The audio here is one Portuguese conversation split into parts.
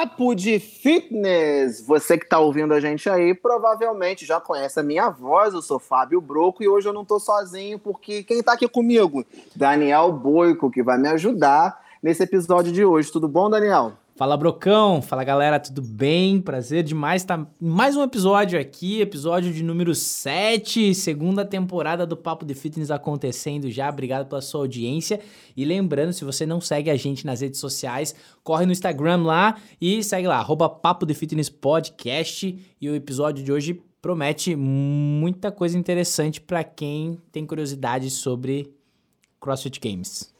Papo de Fitness. Você que está ouvindo a gente aí provavelmente já conhece a minha voz. Eu sou Fábio Broco e hoje eu não estou sozinho porque quem está aqui comigo? Daniel Boico, que vai me ajudar nesse episódio de hoje. Tudo bom, Daniel? Fala Brocão, fala galera, tudo bem? Prazer demais estar em mais um episódio aqui, episódio de número 7, segunda temporada do Papo de Fitness acontecendo já. Obrigado pela sua audiência. E lembrando, se você não segue a gente nas redes sociais, corre no Instagram lá e segue lá, arroba Papo de Fitness Podcast. E o episódio de hoje promete muita coisa interessante para quem tem curiosidade sobre CrossFit Games.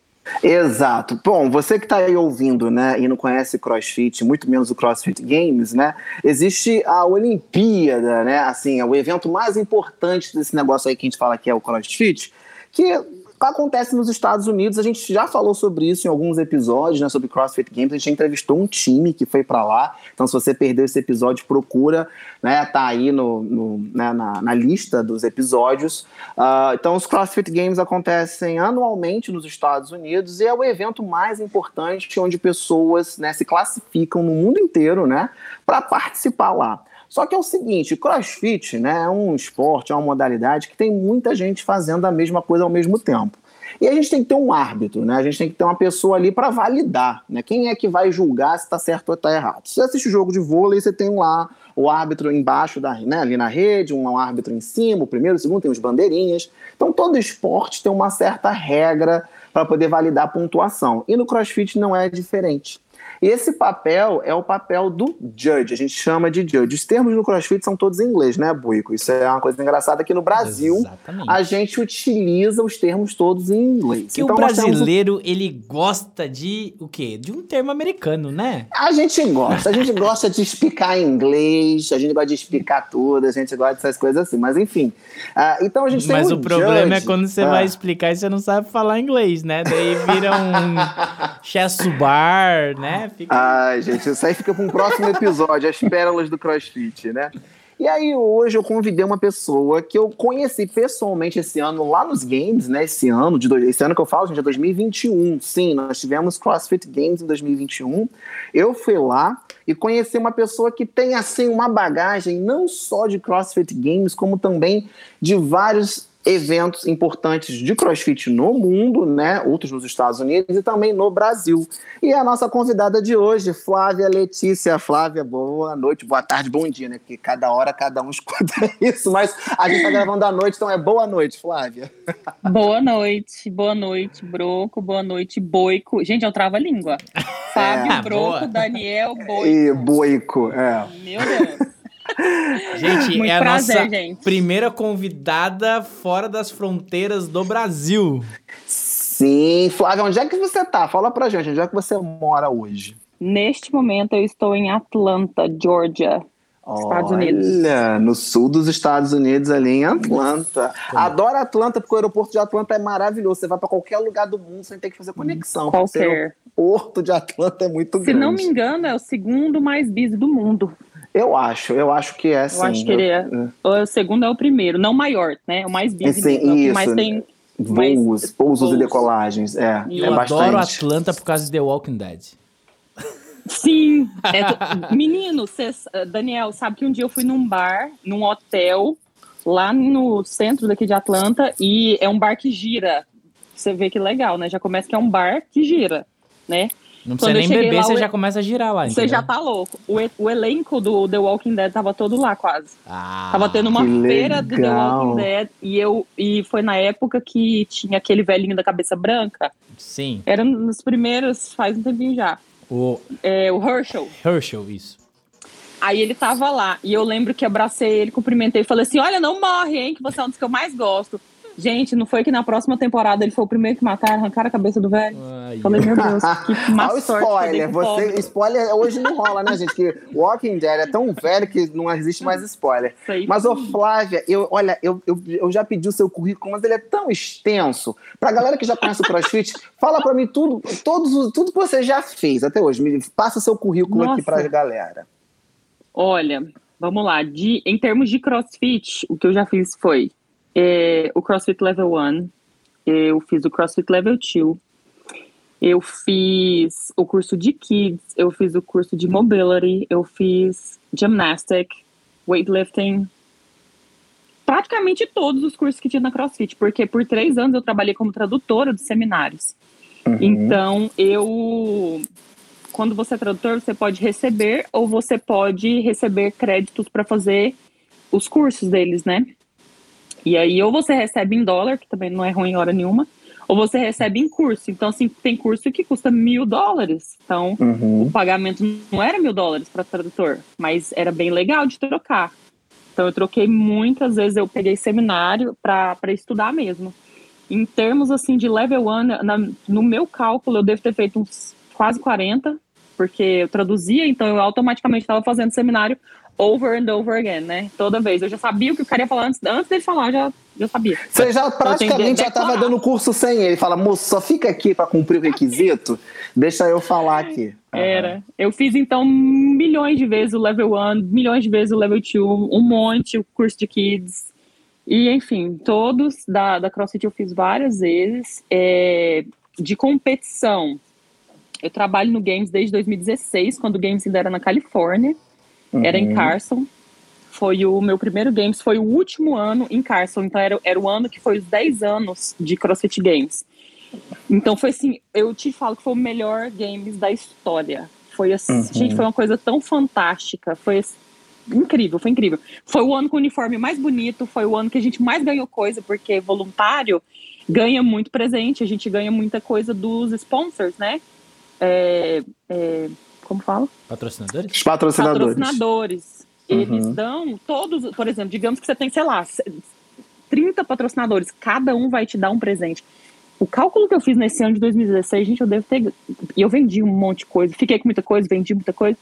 Exato. Bom, você que está aí ouvindo, né, e não conhece CrossFit, muito menos o CrossFit Games, né, existe a Olimpíada, né, assim, é o evento mais importante desse negócio aí que a gente fala que é o CrossFit, que acontece nos Estados Unidos. A gente já falou sobre isso em alguns episódios, né, sobre CrossFit Games. A gente entrevistou um time que foi para lá. Então, se você perdeu esse episódio, procura, né, tá aí no, no né, na, na, lista dos episódios. Uh, então, os CrossFit Games acontecem anualmente nos Estados Unidos e é o evento mais importante onde pessoas né, se classificam no mundo inteiro, né, para participar lá. Só que é o seguinte, crossfit né, é um esporte, é uma modalidade que tem muita gente fazendo a mesma coisa ao mesmo tempo. E a gente tem que ter um árbitro, né? A gente tem que ter uma pessoa ali para validar, né? Quem é que vai julgar se está certo ou está errado? Se você assiste o jogo de vôlei, você tem lá o árbitro embaixo da, né, ali na rede, um árbitro em cima, o primeiro, o segundo tem os bandeirinhas. Então todo esporte tem uma certa regra para poder validar a pontuação. E no CrossFit não é diferente. E esse papel é o papel do judge, a gente chama de judge. Os termos no CrossFit são todos em inglês, né, Buico? Isso é uma coisa engraçada que no Brasil Exatamente. a gente utiliza os termos todos em inglês. Que então, o brasileiro, um... ele gosta de o quê? De um termo americano, né? A gente gosta, a gente gosta de explicar em inglês, a gente gosta de explicar tudo, a gente gosta dessas coisas assim, mas enfim. Uh, então a gente tem Mas um o problema é quando você ah. vai explicar e você não sabe falar inglês, né? Daí vira um chess bar, né? Fica... Ai, gente, isso aí fica para um próximo episódio, as pérolas do CrossFit, né? E aí hoje eu convidei uma pessoa que eu conheci pessoalmente esse ano lá nos games, né? Esse ano, de dois, esse ano que eu falo, gente, é 2021. Sim, nós tivemos CrossFit Games em 2021. Eu fui lá e conheci uma pessoa que tem assim uma bagagem não só de CrossFit Games, como também de vários eventos importantes de crossfit no mundo, né? Outros nos Estados Unidos e também no Brasil. E a nossa convidada de hoje, Flávia Letícia. Flávia, boa noite, boa tarde, bom dia, né? Porque cada hora cada um escuta isso, mas a gente tá gravando à noite, então é boa noite, Flávia. Boa noite, boa noite, Broco, boa noite, Boico. Gente, eu travo a língua. Fábio, é, Broco, boa. Daniel, Boico. E Boico, é. Meu Deus. Gente, Muito é a prazer, nossa gente. primeira convidada fora das fronteiras do Brasil. Sim, Flávia, onde é que você tá? Fala pra gente, onde é que você mora hoje? Neste momento eu estou em Atlanta, Georgia. Estados Unidos. Olha, no sul dos Estados Unidos, ali em Atlanta. Adoro Atlanta, porque o aeroporto de Atlanta é maravilhoso. Você vai para qualquer lugar do mundo sem ter que fazer conexão. Qualquer. O aeroporto de Atlanta é muito Se grande. Se não me engano, é o segundo mais busy do mundo. Eu acho, eu acho que é sim. Eu acho que ele é. O segundo é o primeiro, não o maior, né? O mais busy. Sim, mesmo, isso. Mas tem voos, pousos e decolagens. É, eu é adoro Atlanta por causa de The Walking Dead. Sim. É, menino, cês, Daniel, sabe que um dia eu fui num bar, num hotel, lá no centro daqui de Atlanta, e é um bar que gira. Você vê que legal, né? Já começa que é um bar que gira, né? Não precisa nem beber, lá, você já começa a girar lá. Você já tá louco. O, o, elenco do The Walking Dead tava todo lá quase. Ah, tava tendo uma feira do The Walking Dead e eu e foi na época que tinha aquele velhinho da cabeça branca. Sim. Era nos primeiros, faz um tempinho já. O, é, o Herschel. Herschel, isso. Aí ele tava lá e eu lembro que abracei ele, cumprimentei e falei assim: Olha, não morre, hein? Que você é um dos que eu mais gosto. Gente, não foi que na próxima temporada ele foi o primeiro que mataram, arrancaram a cabeça do velho? Ai, Falei, meu Deus, que má Olha o spoiler. Você, spoiler hoje não rola, né, gente? Que Walking Dead é tão velho que não existe mais spoiler. Sei mas, ô Flávia, eu, olha, eu, eu, eu já pedi o seu currículo, mas ele é tão extenso. Pra galera que já conhece o CrossFit, fala pra mim tudo, todos, tudo que você já fez até hoje. Me passa o seu currículo Nossa. aqui pra galera. Olha, vamos lá. De, em termos de CrossFit, o que eu já fiz foi é, o CrossFit Level 1, eu fiz o CrossFit Level 2, Eu fiz o curso de Kids, eu fiz o curso de Mobility, eu fiz Gymnastic, Weightlifting, praticamente todos os cursos que tinha na CrossFit, porque por três anos eu trabalhei como tradutora de seminários. Uhum. Então, eu. Quando você é tradutor, você pode receber ou você pode receber créditos para fazer os cursos deles, né? E aí, ou você recebe em dólar, que também não é ruim hora nenhuma, ou você recebe em curso. Então, assim, tem curso que custa mil dólares. Então, uhum. o pagamento não era mil dólares para tradutor, mas era bem legal de trocar. Então, eu troquei muitas vezes, eu peguei seminário para estudar mesmo. Em termos, assim, de level 1, no meu cálculo, eu devo ter feito uns quase 40, porque eu traduzia, então eu automaticamente estava fazendo seminário over and over again, né? Toda vez. Eu já sabia o que o cara ia falar antes, antes dele falar, eu já, já sabia. Você já praticamente já estava dando curso sem ele. Fala, moço, só fica aqui para cumprir o requisito, deixa eu falar aqui. Era. Eu fiz, então, milhões de vezes o level 1, milhões de vezes o level 2, um monte, o curso de kids. E, enfim, todos da, da CrossFit eu fiz várias vezes. É, de competição, eu trabalho no Games desde 2016, quando o Games ainda era na Califórnia. Uhum. Era em uhum. Carson. Foi o meu primeiro Games, foi o último ano em Carson. Então era, era o ano que foi os 10 anos de CrossFit Games. Então foi assim, eu te falo que foi o melhor Games da história. Foi assim, uhum. gente, foi uma coisa tão fantástica. Foi assim, incrível, foi incrível. Foi o ano com o uniforme mais bonito, foi o ano que a gente mais ganhou coisa, porque voluntário ganha muito presente, a gente ganha muita coisa dos sponsors, né? É, é, como fala? Patrocinadores? Os patrocinadores. Patrocinadores. Eles uhum. dão todos, por exemplo, digamos que você tem, sei lá, 30 patrocinadores, cada um vai te dar um presente. O cálculo que eu fiz nesse ano de 2016, gente, eu devo ter. E eu vendi um monte de coisa, fiquei com muita coisa, vendi muita coisa.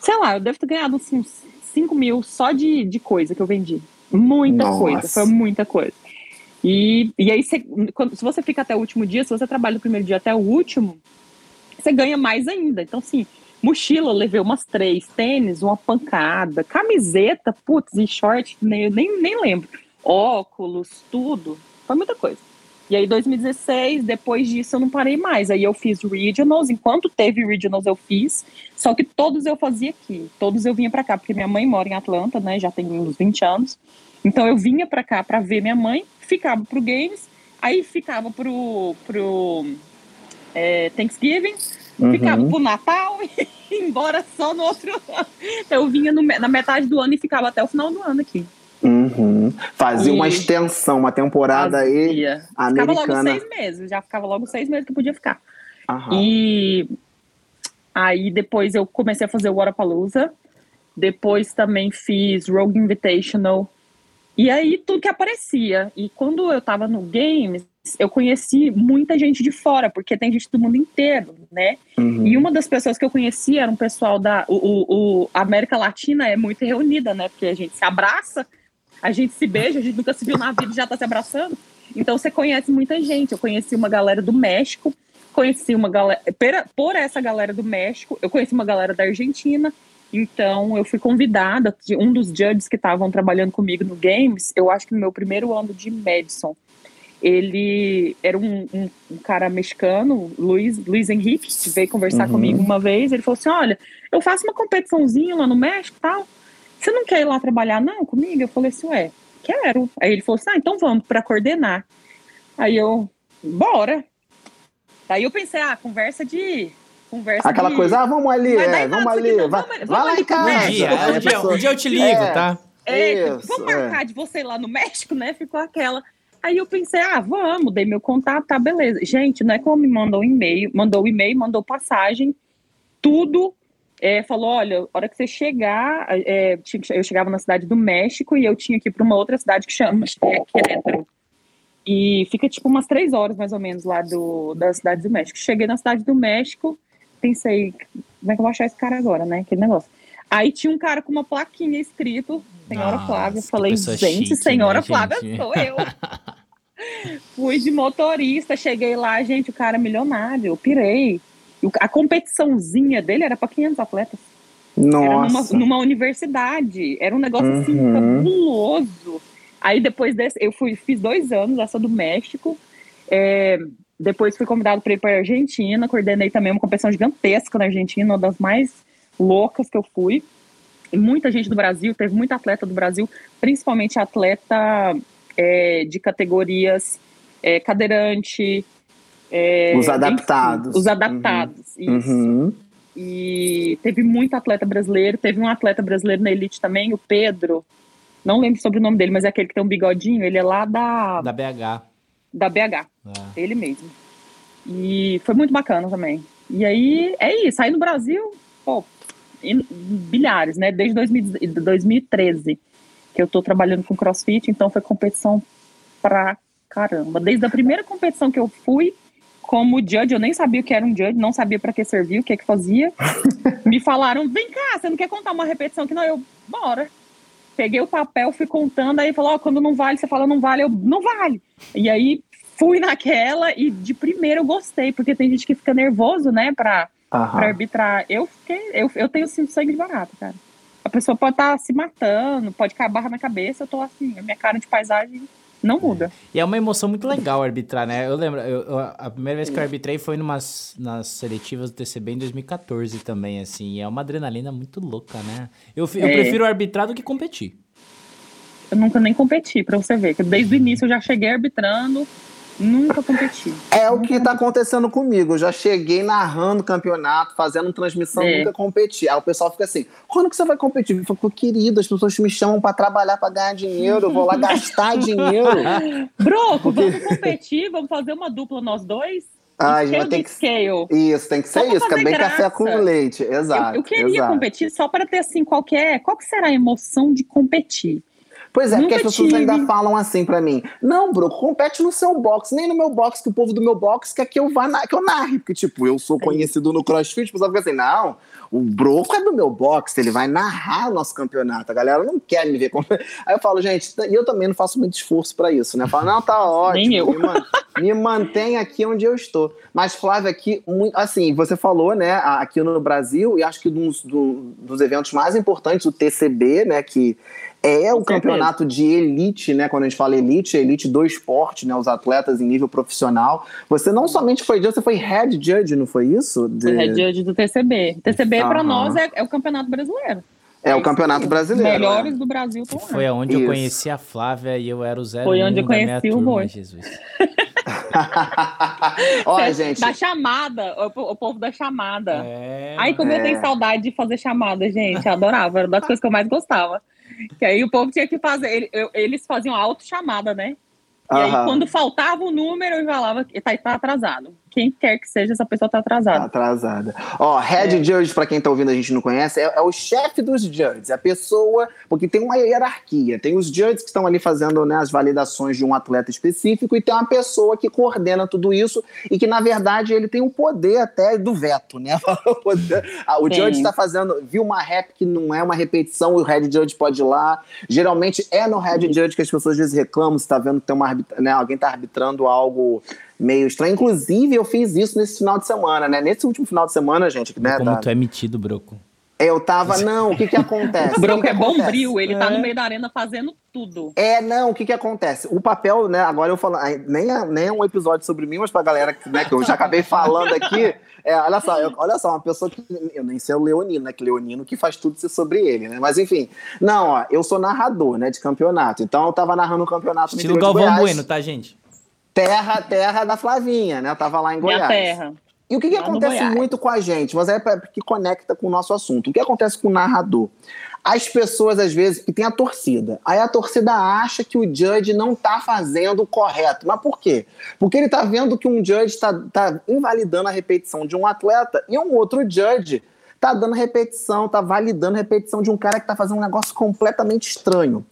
Sei lá, eu devo ter ganhado uns 5 mil só de, de coisa que eu vendi. Muita Nossa. coisa, foi muita coisa. E, e aí, se, quando, se você fica até o último dia, se você trabalha do primeiro dia até o último, você ganha mais ainda. Então, assim, Mochila, levei umas três. Tênis, uma pancada. Camiseta, putz, e short, nem, nem, nem lembro. Óculos, tudo. Foi muita coisa. E aí, 2016, depois disso, eu não parei mais. Aí eu fiz regionals. Enquanto teve regionals, eu fiz. Só que todos eu fazia aqui. Todos eu vinha para cá, porque minha mãe mora em Atlanta, né? Já tem uns 20 anos. Então eu vinha para cá para ver minha mãe, ficava pro Games, aí ficava pro, pro é, Thanksgiving, Uhum. Ficava pro Natal e embora só no outro ano. Eu vinha no, na metade do ano e ficava até o final do ano aqui. Uhum. Fazia e... uma extensão, uma temporada Fazia. aí americana. Ficava logo seis meses, já ficava logo seis meses que podia ficar. Uhum. E aí depois eu comecei a fazer o Waterpalooza. Depois também fiz Rogue Invitational. E aí tudo que aparecia. E quando eu tava no Games, eu conheci muita gente de fora, porque tem gente do mundo inteiro, né? Uhum. E uma das pessoas que eu conheci era um pessoal da. O, o, o, América Latina é muito reunida, né? Porque a gente se abraça, a gente se beija, a gente nunca se viu na vida e já tá se abraçando. Então você conhece muita gente. Eu conheci uma galera do México, conheci uma galera. Por essa galera do México, eu conheci uma galera da Argentina. Então, eu fui convidada, um dos judges que estavam trabalhando comigo no Games, eu acho que no meu primeiro ano de Madison ele era um, um, um, cara mexicano, Luiz, Luiz Henrique, que veio conversar uhum. comigo uma vez. Ele falou assim: Olha, eu faço uma competiçãozinha lá no México tal. Você não quer ir lá trabalhar, não, comigo? Eu falei assim: Ué, quero. Aí ele falou assim: Ah, então vamos para coordenar. Aí eu, bora. Aí eu pensei: Ah, conversa de. Conversa Aquela de... coisa, ah, vamos ali, é, vamos ali, vai, vamos, vai, lá em casa. Um dia, um dia, um dia eu te ligo, é, tá? É, Isso, vamos marcar é. de você ir lá no México, né? Ficou aquela. Aí eu pensei, ah, vamos, dei meu contato, tá, beleza. Gente, não é como me mandou um e-mail, mandou o e-mail, mandou passagem, tudo. É, falou, olha, a hora que você chegar, é, eu chegava na cidade do México e eu tinha que ir para uma outra cidade que chama é Querétaro. E fica tipo umas três horas mais ou menos lá do, da cidade do México. Cheguei na cidade do México, pensei, como é que eu vou achar esse cara agora, né? Aquele negócio. Aí tinha um cara com uma plaquinha escrito Senhora Nossa, Flávia. Eu falei, gente, chique, Senhora né, Flávia gente? sou eu. Fui de motorista, cheguei lá, gente, o cara é milionário, eu pirei. A competiçãozinha dele era para 500 atletas. Nossa. Era numa, numa, universidade. Era um negócio assim, uhum. assim fabuloso. Aí depois desse, eu fui, fiz dois anos, essa do México. É, depois fui convidado para ir para a Argentina, coordenei também uma competição gigantesca na Argentina, uma das mais loucas que eu fui. E muita gente do Brasil, teve muita atleta do Brasil, principalmente atleta é, de categorias é, cadeirante. É, os adaptados. Enfim, os adaptados, uhum. isso. Uhum. E teve muito atleta brasileiro, teve um atleta brasileiro na elite também, o Pedro. Não lembro sobre o nome dele, mas é aquele que tem um bigodinho, ele é lá da. Da BH. Da BH. Ah. Ele mesmo. E foi muito bacana também. E aí, é isso. Aí no Brasil, pô, bilhares, né? Desde 2013 que eu tô trabalhando com crossfit, então foi competição pra caramba. Desde a primeira competição que eu fui como judge, eu nem sabia o que era um judge, não sabia para que servia, o que é que fazia. Me falaram, vem cá, você não quer contar uma repetição aqui? Não, eu, bora. Peguei o papel, fui contando, aí falou, oh, quando não vale, você fala não vale, eu, não vale. E aí fui naquela e de primeiro eu gostei, porque tem gente que fica nervoso, né, pra, pra arbitrar. Eu fiquei, eu, eu tenho assim, sangue de barato, cara. A pessoa pode estar tá se matando, pode cair barra na cabeça, eu tô assim, a minha cara de paisagem não muda. E é uma emoção muito legal arbitrar, né? Eu lembro, eu, eu, a primeira vez que eu arbitrei foi numas, nas seletivas do TCB em 2014 também, assim. E é uma adrenalina muito louca, né? Eu, eu é. prefiro arbitrar do que competir. Eu nunca nem competi, pra você ver. Que desde o início eu já cheguei arbitrando, Nunca competi. É o que está acontecendo comigo. Eu já cheguei narrando campeonato, fazendo transmissão, é. nunca competi. Aí o pessoal fica assim: quando que você vai competir? Eu falo, querido, as pessoas me chamam para trabalhar, para ganhar dinheiro, eu vou lá gastar dinheiro. Broco, vamos competir, vamos fazer uma dupla nós dois? Ah, tem que scale. Isso, tem que ser isso, que é bem café com leite. Exato. Eu, eu queria exato. competir só para ter assim qualquer. Qual que será a emoção de competir? Pois é, Nunca porque as pessoas tive. ainda falam assim para mim: não, Bro, compete no seu box, nem no meu box, que o povo do meu box quer que eu vá na, que eu narre. Porque, tipo, eu sou conhecido no CrossFit, o pessoal fica assim: não, o Broco é do meu box, ele vai narrar o nosso campeonato. A galera não quer me ver. Aí eu falo, gente, e eu também não faço muito esforço para isso, né? Eu falo, não, tá ótimo. Nem eu. Me, man, me mantém aqui onde eu estou. Mas, Flávia, aqui, assim, você falou, né, aqui no Brasil, e acho que dos, dos eventos mais importantes, o TCB, né, que é o campeonato de elite, né? Quando a gente fala elite, elite do esporte, né? Os atletas em nível profissional. Você não somente foi judge, você foi head judge, não foi isso? De... Head judge do TCB. TCB para nós é, é, o campeonato brasileiro. É, o campeonato brasileiro. Os melhores né? do Brasil estão Foi aonde isso. eu conheci a Flávia e eu era o zero Foi onde eu conheci o Boi. Jesus. Olha, gente. Da chamada, o, o povo da chamada. É, Ai, como é. eu tenho saudade de fazer chamada, gente. Eu adorava, era uma das coisas que eu mais gostava. Que aí o povo tinha que fazer, eles faziam auto-chamada, né? E aí, quando faltava o número, eu falava que tá, tá atrasado quem quer que seja, essa pessoa tá atrasada. Tá atrasada. Ó, head é. judge, para quem tá ouvindo a gente não conhece, é, é o chefe dos judges, é a pessoa, porque tem uma hierarquia, tem os judges que estão ali fazendo né, as validações de um atleta específico e tem uma pessoa que coordena tudo isso e que, na verdade, ele tem o poder até do veto, né? O Sim. judge está fazendo, viu uma rap que não é uma repetição, o head judge pode ir lá. Geralmente é no head judge que as pessoas às vezes reclamam, se tá vendo que tem uma, né, alguém tá arbitrando algo meio estranho. Inclusive, eu fiz isso nesse final de semana, né? Nesse último final de semana, gente. Né, Como da... tu é metido, Broco. Eu tava, não, o que que acontece? O Broco é bombril, ele é. tá no é. meio da arena fazendo tudo. É, não, o que que acontece? O papel, né, agora eu falo, nem é, nem é um episódio sobre mim, mas pra galera né, que eu já acabei falando aqui, é, olha só, eu, olha só, uma pessoa que, eu nem sei o Leonino, né, que Leonino que faz tudo ser sobre ele, né, mas enfim, não, ó, eu sou narrador, né, de campeonato, então eu tava narrando um campeonato Estilo Galvão Bueno, tá, gente? Terra, terra da Flavinha, né? Eu tava lá em Goiás. Minha terra. E o que, que acontece muito com a gente? Mas é que conecta com o nosso assunto. O que acontece com o narrador? As pessoas, às vezes, que tem a torcida. Aí a torcida acha que o judge não tá fazendo o correto. Mas por quê? Porque ele tá vendo que um judge está tá invalidando a repetição de um atleta e um outro judge tá dando repetição, tá validando a repetição de um cara que tá fazendo um negócio completamente estranho.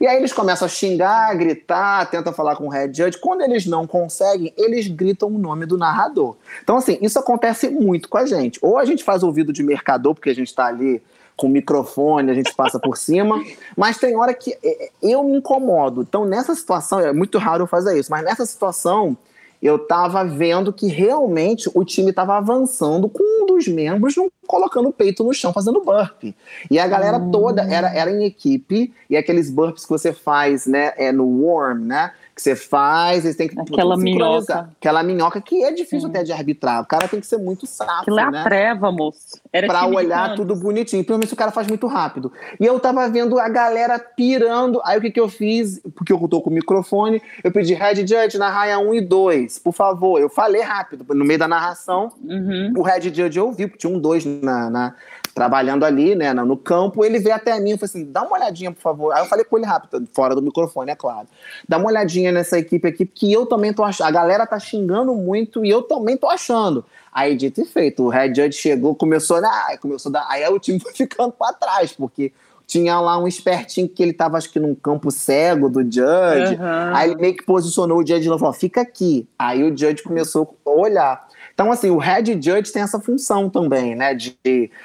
E aí eles começam a xingar, gritar, tentam falar com o head judge. Quando eles não conseguem, eles gritam o nome do narrador. Então, assim, isso acontece muito com a gente. Ou a gente faz ouvido de mercador, porque a gente está ali com o microfone, a gente passa por cima, mas tem hora que é, é, eu me incomodo. Então, nessa situação, é muito raro eu fazer isso, mas nessa situação eu estava vendo que realmente o time estava avançando com um dos membros não colocando o peito no chão, fazendo burpee. E a galera toda era, era em equipe, e aqueles burpees que você faz né, é, no warm, né? Que você faz, eles têm que Aquela minhoca. Aquela minhoca que é difícil até de arbitrar. O cara tem que ser muito safo, Aquilo é né? a treva, moço. Era pra olhar tudo bonitinho. Principalmente se o cara faz muito rápido. E eu tava vendo a galera pirando. Aí o que que eu fiz? Porque eu tô com o microfone, eu pedi Red Judge na raia 1 e 2, por favor. Eu falei rápido, no meio da narração. Uhum. O Red Judge eu vi, porque tinha um dois na, na- trabalhando ali, né, no campo. Ele veio até mim e falou assim: dá uma olhadinha, por favor. Aí eu falei com ele rápido, fora do microfone, é claro. Dá uma olhadinha nessa equipe aqui, que eu também tô achando. A galera tá xingando muito e eu também tô achando. Aí, dito e feito, o Red Judge chegou, começou a dar. Começou a dar aí o time foi ficando pra trás, porque tinha lá um espertinho que ele tava, acho que num campo cego do Judge. Aham. Aí ele meio que posicionou o Judge e falou: fica aqui. Aí o Judge começou a olhar. Então, assim, o Head Judge tem essa função também, né? De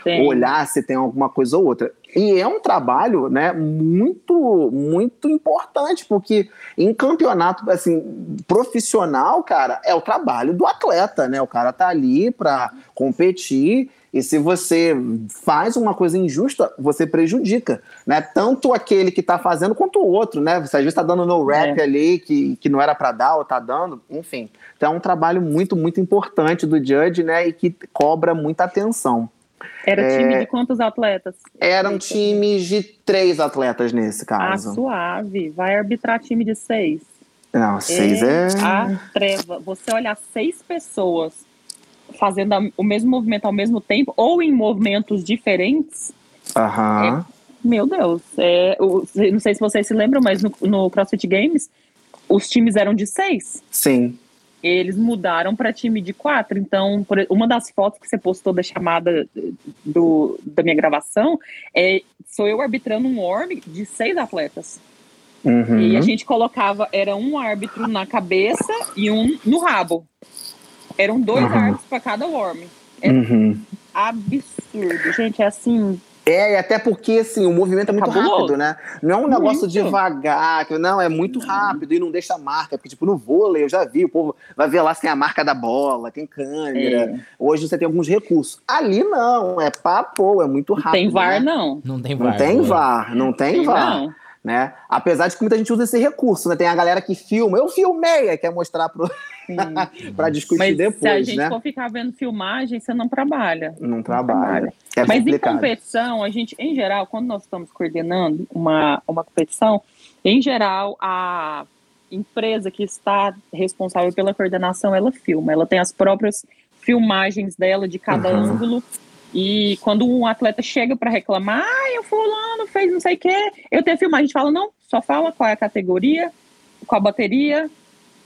Tem. olhar se tem alguma coisa ou outra. E é um trabalho, né, muito, muito importante, porque em campeonato, assim, profissional, cara, é o trabalho do atleta, né? O cara tá ali pra competir e se você faz uma coisa injusta, você prejudica, né? Tanto aquele que tá fazendo quanto o outro, né? Você às vezes tá dando no rap É. ali que, que não era pra dar ou tá dando, enfim. Então é um trabalho muito, muito importante do Judge, né? E que cobra muita atenção. Era É. time de quantos atletas? Eram times de três atletas nesse Ah, caso. suave. Vai arbitrar time de seis. Não, seis é. A treva. Você olhar seis pessoas fazendo o mesmo movimento ao mesmo tempo, ou em movimentos diferentes, Aham. meu Deus. É, o- não sei se vocês se lembram, mas no, no CrossFit Games, os times eram de seis. Sim. Eles mudaram para time de quatro. Então, por- uma das fotos que você postou da chamada do, da minha gravação é sou eu arbitrando um worm de seis atletas. Uhum. E a gente colocava, era um árbitro na cabeça e um no rabo. Eram dois Uhum. árbitros para cada worm. É Uhum. absurdo, gente. É assim. É, e até porque, assim, o movimento é muito Cabuloso. rápido, né? Não é um negócio Muito. devagar, que- não, é muito rápido e não deixa marca. Porque, tipo, no vôlei, eu já vi, o povo vai ver lá se tem a marca da bola, tem câmera. é, Hoje você tem alguns recursos. Ali não, é papo, é muito rápido. tem VAR, né? não. Não tem Não VAR. tem né? VAR, não tem Tem VAR. não. Né? Apesar de que muita gente usa esse recurso, né? Tem a galera que filma, eu filmei, aí quer mostrar pra discutir Mas se a depois, gente né? for ficar vendo filmagem, você não trabalha. Não trabalha. É Mas em competição, a gente, em geral, quando nós estamos coordenando uma, uma competição, em geral, a empresa que está responsável pela coordenação, ela filma. Ela tem as próprias filmagens dela de cada Uhum. ângulo. E quando um atleta chega para reclamar, ah, o fulano fez não sei o quê, eu tenho a filmagem. A gente fala, não, só fala qual é a categoria, qual a bateria,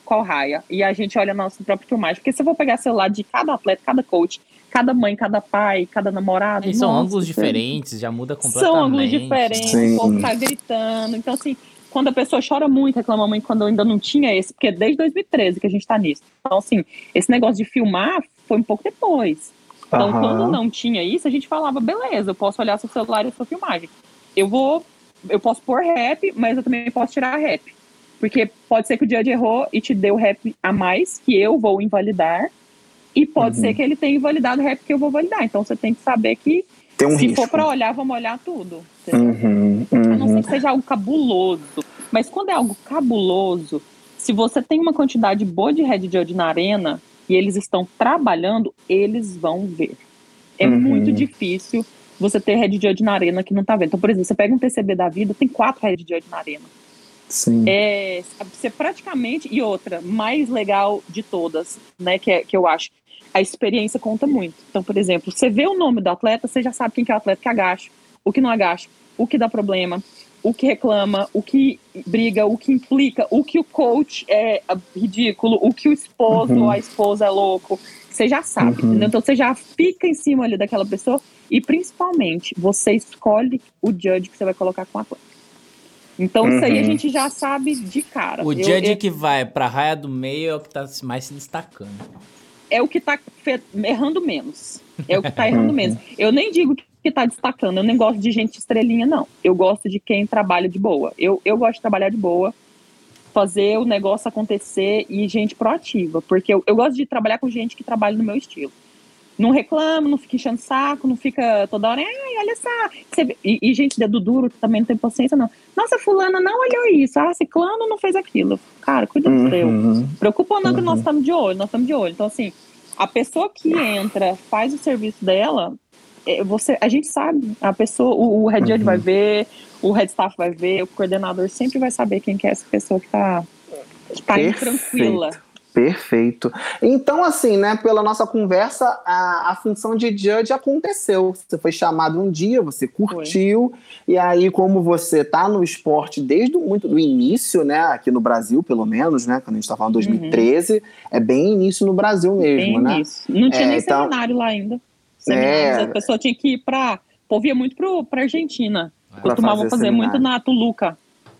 qual raia. E a gente olha a nossa própria filmagem. Porque se eu vou pegar celular de cada atleta, cada coach, cada mãe, cada pai, cada namorado. E são nossa, ângulos diferentes, já muda completamente. São ângulos diferentes, Sim. o povo tá gritando. Então, assim, quando a pessoa chora muito, reclama muito, quando ainda não tinha esse, porque é desde 2013 que a gente tá nisso. Então, assim, esse negócio de filmar foi um pouco depois. Então, Aham. quando não tinha isso, a gente falava, beleza, eu posso olhar seu celular e a sua filmagem. Eu vou, eu posso pôr rap, mas eu também posso tirar rap. Porque pode ser que o judge errou e te deu rap a mais, que eu vou invalidar. E pode Uhum. ser que ele tenha invalidado o rap que eu vou validar. Então, você tem que saber que Tem um se risco. for pra olhar, vamos olhar tudo. entendeu? Uhum, A não uhum. ser que seja algo cabuloso. Mas quando é algo cabuloso, se você tem uma quantidade boa de Red Judge na arena e eles estão trabalhando, eles vão ver. É Uhum. muito difícil você ter Red Judge na arena que não tá vendo. Então, por exemplo, você pega um TCB da vida, tem quatro Red Judge na arena. Sim. É, você praticamente. E outra, mais legal de todas, né, que, é, que eu acho, a experiência conta muito. Então, por exemplo, você vê o nome do atleta, você já sabe quem que é o atleta que agacha, o que não agacha, o que dá problema, o que reclama, o que briga, o que implica, o que o coach é ridículo, o que o esposo Uhum. ou a esposa é louco. Você já sabe, Uhum. Então você já fica em cima ali daquela pessoa e principalmente você escolhe o judge que você vai colocar com a atleta. Então isso aí a Uhum. gente já sabe de cara. O Eu- judge eu- que vai pra raia do meio é o que tá mais se destacando. é o que tá errando menos. É o que tá errando menos. Eu nem digo que tá destacando, eu nem gosto de gente estrelinha, não. Eu gosto de quem trabalha de boa. Eu, eu gosto de trabalhar de boa, fazer o negócio acontecer e gente proativa, porque eu, eu gosto de trabalhar com gente que trabalha no meu estilo. não reclama, não fica enchendo saco, não fica toda hora, ai, olha só. E, e, gente, dedo duro também não tem paciência, não. Nossa, fulana não olhou isso, ah, ciclano não fez aquilo. Cara, cuida do uhum. seu. Preocupa não uhum. que nós estamos de olho, nós estamos de olho. Então, assim, a pessoa que entra, faz o serviço dela, você, a gente sabe, a pessoa, o, o head uhum. vai ver, o head staff vai ver, o coordenador sempre vai saber quem que é essa pessoa que está tá tranquila. Perfeito. Então, assim, né, pela nossa conversa, a, a função de judge aconteceu. Você foi chamado um dia, você curtiu, foi. e aí, como você tá no esporte desde muito do início, né, aqui no Brasil, pelo menos, né, quando a gente tá falando 2013, uhum. é bem início no Brasil mesmo, bem né? Início. Não tinha é, nem então, seminário lá ainda. Seminários, é, a pessoa tinha que ir pra. O povo ia muito pro, pra Argentina. Costumavam fazer, fazer muito na Tuluca.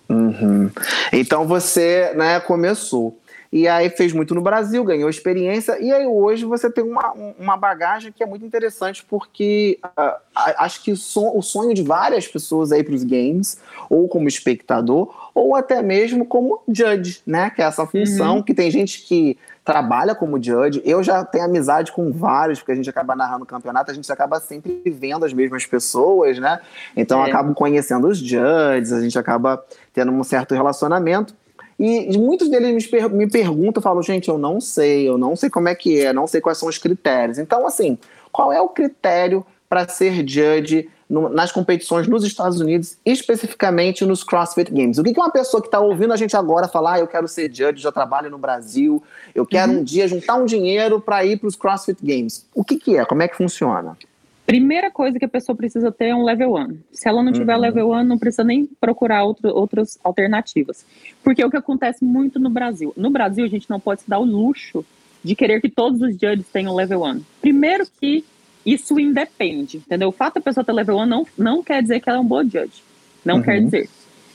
Uhum. Então você, né, começou. E aí fez muito no Brasil, ganhou experiência, e aí hoje você tem uma, uma bagagem que é muito interessante, porque uh, acho que so, o sonho de várias pessoas aí para os games, ou como espectador, ou até mesmo como judge, né? Que é essa função uhum. que tem gente que trabalha como judge. Eu já tenho amizade com vários, porque a gente acaba narrando o campeonato, a gente acaba sempre vendo as mesmas pessoas, né? Então é. acabo conhecendo os judges, a gente acaba tendo um certo relacionamento. E muitos deles me, per me perguntam, falam, gente, eu não sei, eu não sei como é que é, não sei quais são os critérios. Então, assim, qual é o critério para ser judge no, nas competições nos Estados Unidos, especificamente nos CrossFit Games? O que, que uma pessoa que está ouvindo a gente agora falar, ah, eu quero ser judge, já trabalho no Brasil, eu quero uhum. um dia juntar um dinheiro para ir para os CrossFit Games? O que, que é? Como é que funciona? Primeira coisa que a pessoa precisa ter é um level 1. Se ela não tiver uhum. level 1, não precisa nem procurar outro, outras alternativas. Porque é o que acontece muito no Brasil. No Brasil, a gente não pode se dar o luxo de querer que todos os judges tenham level 1. Primeiro que isso independe, entendeu? O fato da pessoa ter level 1 não, não quer dizer que ela é um bom judge. Não uhum. quer dizer.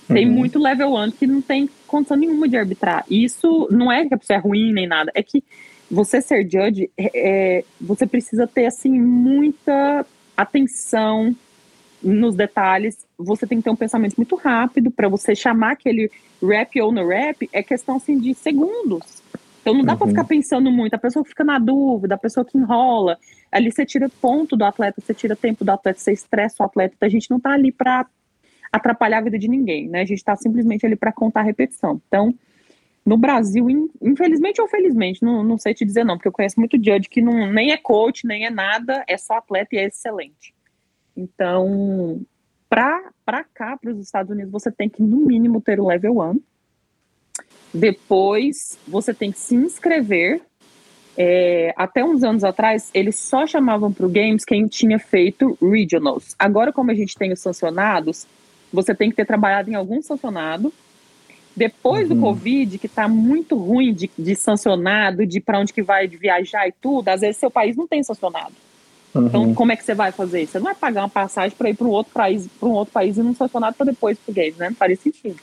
Tem uhum. muito level 1 que não tem condição nenhuma de arbitrar. Isso não é que a pessoa é ruim nem nada, é que você ser judge, é, é, você precisa ter, assim, muita atenção nos detalhes. Você tem que ter um pensamento muito rápido para você chamar aquele rap ou no rap. É questão, assim, de segundos. Então não dá uhum. para ficar pensando muito. A pessoa fica na dúvida, a pessoa que enrola. Ali você tira ponto do atleta, você tira tempo do atleta, você estressa o atleta. Então, a gente não tá ali para atrapalhar a vida de ninguém, né? A gente está simplesmente ali para contar a repetição. Então, no Brasil, infelizmente ou felizmente, não, não sei te dizer não, porque eu conheço muito judge que não, nem é coach, nem é nada, é só atleta e é excelente. Então, para cá, para os Estados Unidos, você tem que, no mínimo, ter o level 1. Depois, você tem que se inscrever. É, até uns anos atrás, eles só chamavam para o Games quem tinha feito Regionals. Agora, como a gente tem os sancionados, você tem que ter trabalhado em algum sancionado depois uhum. do Covid, que está muito ruim de, de sancionado, de para onde que vai viajar e tudo, às vezes seu país não tem sancionado. Uhum. Então, como é que você vai fazer isso? Você não vai pagar uma passagem para ir para um outro país, para um outro país e não sancionado para depois português, né? Não faria sentido.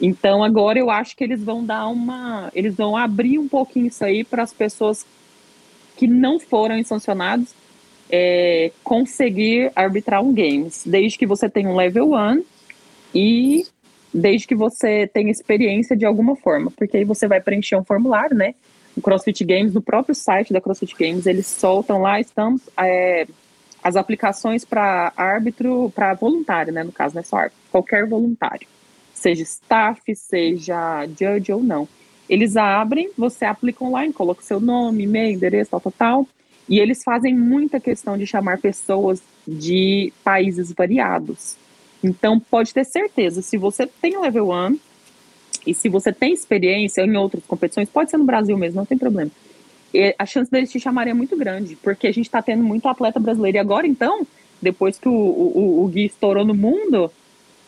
Então, agora eu acho que eles vão dar uma, eles vão abrir um pouquinho isso aí para as pessoas que não foram sancionados é, conseguir arbitrar um games, desde que você tenha um level 1 e desde que você tenha experiência de alguma forma, porque aí você vai preencher um formulário, né? O CrossFit Games, no próprio site da CrossFit Games, eles soltam lá, estamos é, as aplicações para árbitro, para voluntário, né? No caso, não é só árbitro, qualquer voluntário, seja staff, seja judge ou não. Eles abrem, você aplica online, coloca seu nome, e-mail, endereço, tal, tal, tal. E eles fazem muita questão de chamar pessoas de países variados. Então, pode ter certeza, se você tem level 1 e se você tem experiência em outras competições, pode ser no Brasil mesmo, não tem problema. E a chance deles te chamarem é muito grande, porque a gente está tendo muito atleta brasileiro. E agora, então, depois que o, o, o Gui estourou no mundo,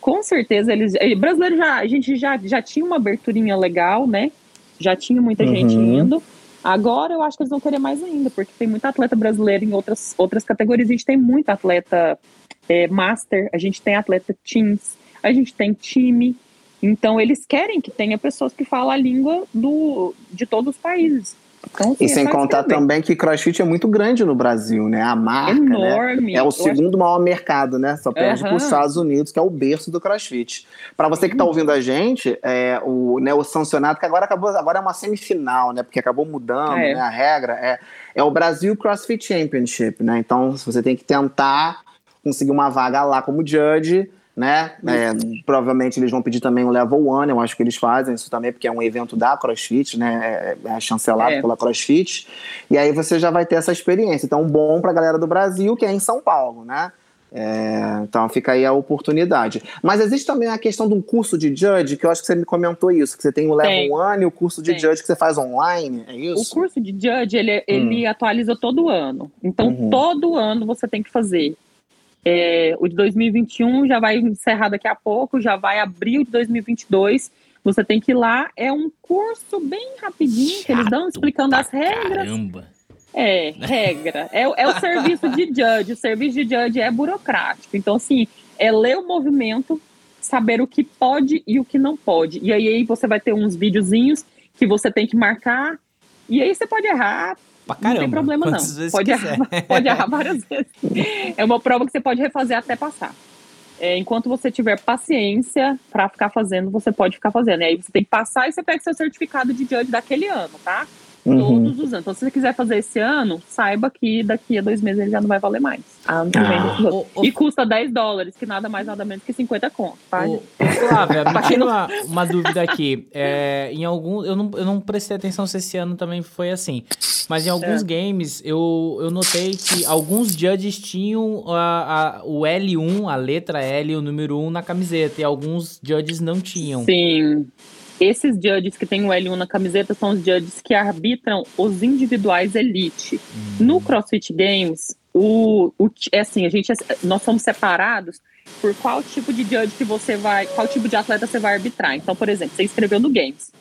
com certeza eles. Brasileiro já. A gente já, já tinha uma aberturinha legal, né? Já tinha muita uhum. gente indo. Agora eu acho que eles vão querer mais ainda, porque tem muito atleta brasileiro em outras, outras categorias. A gente tem muito atleta é, master, a gente tem atleta teams, a gente tem time. Então, eles querem que tenha pessoas que falam a língua do, de todos os países. Então, e sem contar também que CrossFit é muito grande no Brasil, né? A marca né? Enorme. Né? é o segundo maior mercado, né? Só perde uhum. para os Estados Unidos, que é o berço do CrossFit. Para você que está ouvindo a gente, é, o, né, o sancionado, que agora acabou, agora é uma semifinal, né? Porque acabou mudando é. né, a regra, é, é o Brasil CrossFit Championship, né? Então você tem que tentar conseguir uma vaga lá como judge né? É, provavelmente eles vão pedir também um level one, eu acho que eles fazem isso também, porque é um evento da CrossFit, né? É, é chancelado é. pela CrossFit. E aí você já vai ter essa experiência. Então, bom para a galera do Brasil, que é em São Paulo, né? É, então fica aí a oportunidade. Mas existe também a questão de um curso de judge, que eu acho que você me comentou isso, que você tem o level tem. one e o curso de tem. judge que você faz online, é isso? O curso de judge, ele, ele hum. atualiza todo ano. Então, uhum. todo ano você tem que fazer. É, o de 2021 já vai encerrar daqui a pouco, já vai abrir o de 2022. Você tem que ir lá. É um curso bem rapidinho, Chato que eles dão explicando as regras. Caramba! É, regra. É, é o serviço de judge. O serviço de judge é burocrático. Então, assim, é ler o movimento, saber o que pode e o que não pode. E aí, aí você vai ter uns videozinhos que você tem que marcar. E aí você pode errar, Pra caramba. Não tem problema, não. Pode errar, pode errar várias vezes. É uma prova que você pode refazer até passar. É, enquanto você tiver paciência para ficar fazendo, você pode ficar fazendo. E aí você tem que passar e você pega seu certificado de judge daquele ano, tá? Uhum. Todos os anos. Então, se você quiser fazer esse ano, saiba que daqui a dois meses ele já não vai valer mais. Que vem, ah. E custa 10 dólares, que nada mais, nada menos que 50 contos, tá? Flávia, me tira uma, uma dúvida aqui. É, em algum, eu, não, eu não prestei atenção se esse ano também foi assim. Mas em alguns é. games, eu, eu notei que alguns judges tinham a, a, o L1, a letra L, o número 1 na camiseta. E alguns judges não tinham. Sim. Esses judges que tem o L1 na camiseta são os judges que arbitram os individuais elite. Hum. No CrossFit Games, o, o, é assim, a gente, é, nós somos separados por qual tipo de judge que você vai, qual tipo de atleta você vai arbitrar. Então, por exemplo, você inscreveu no Games.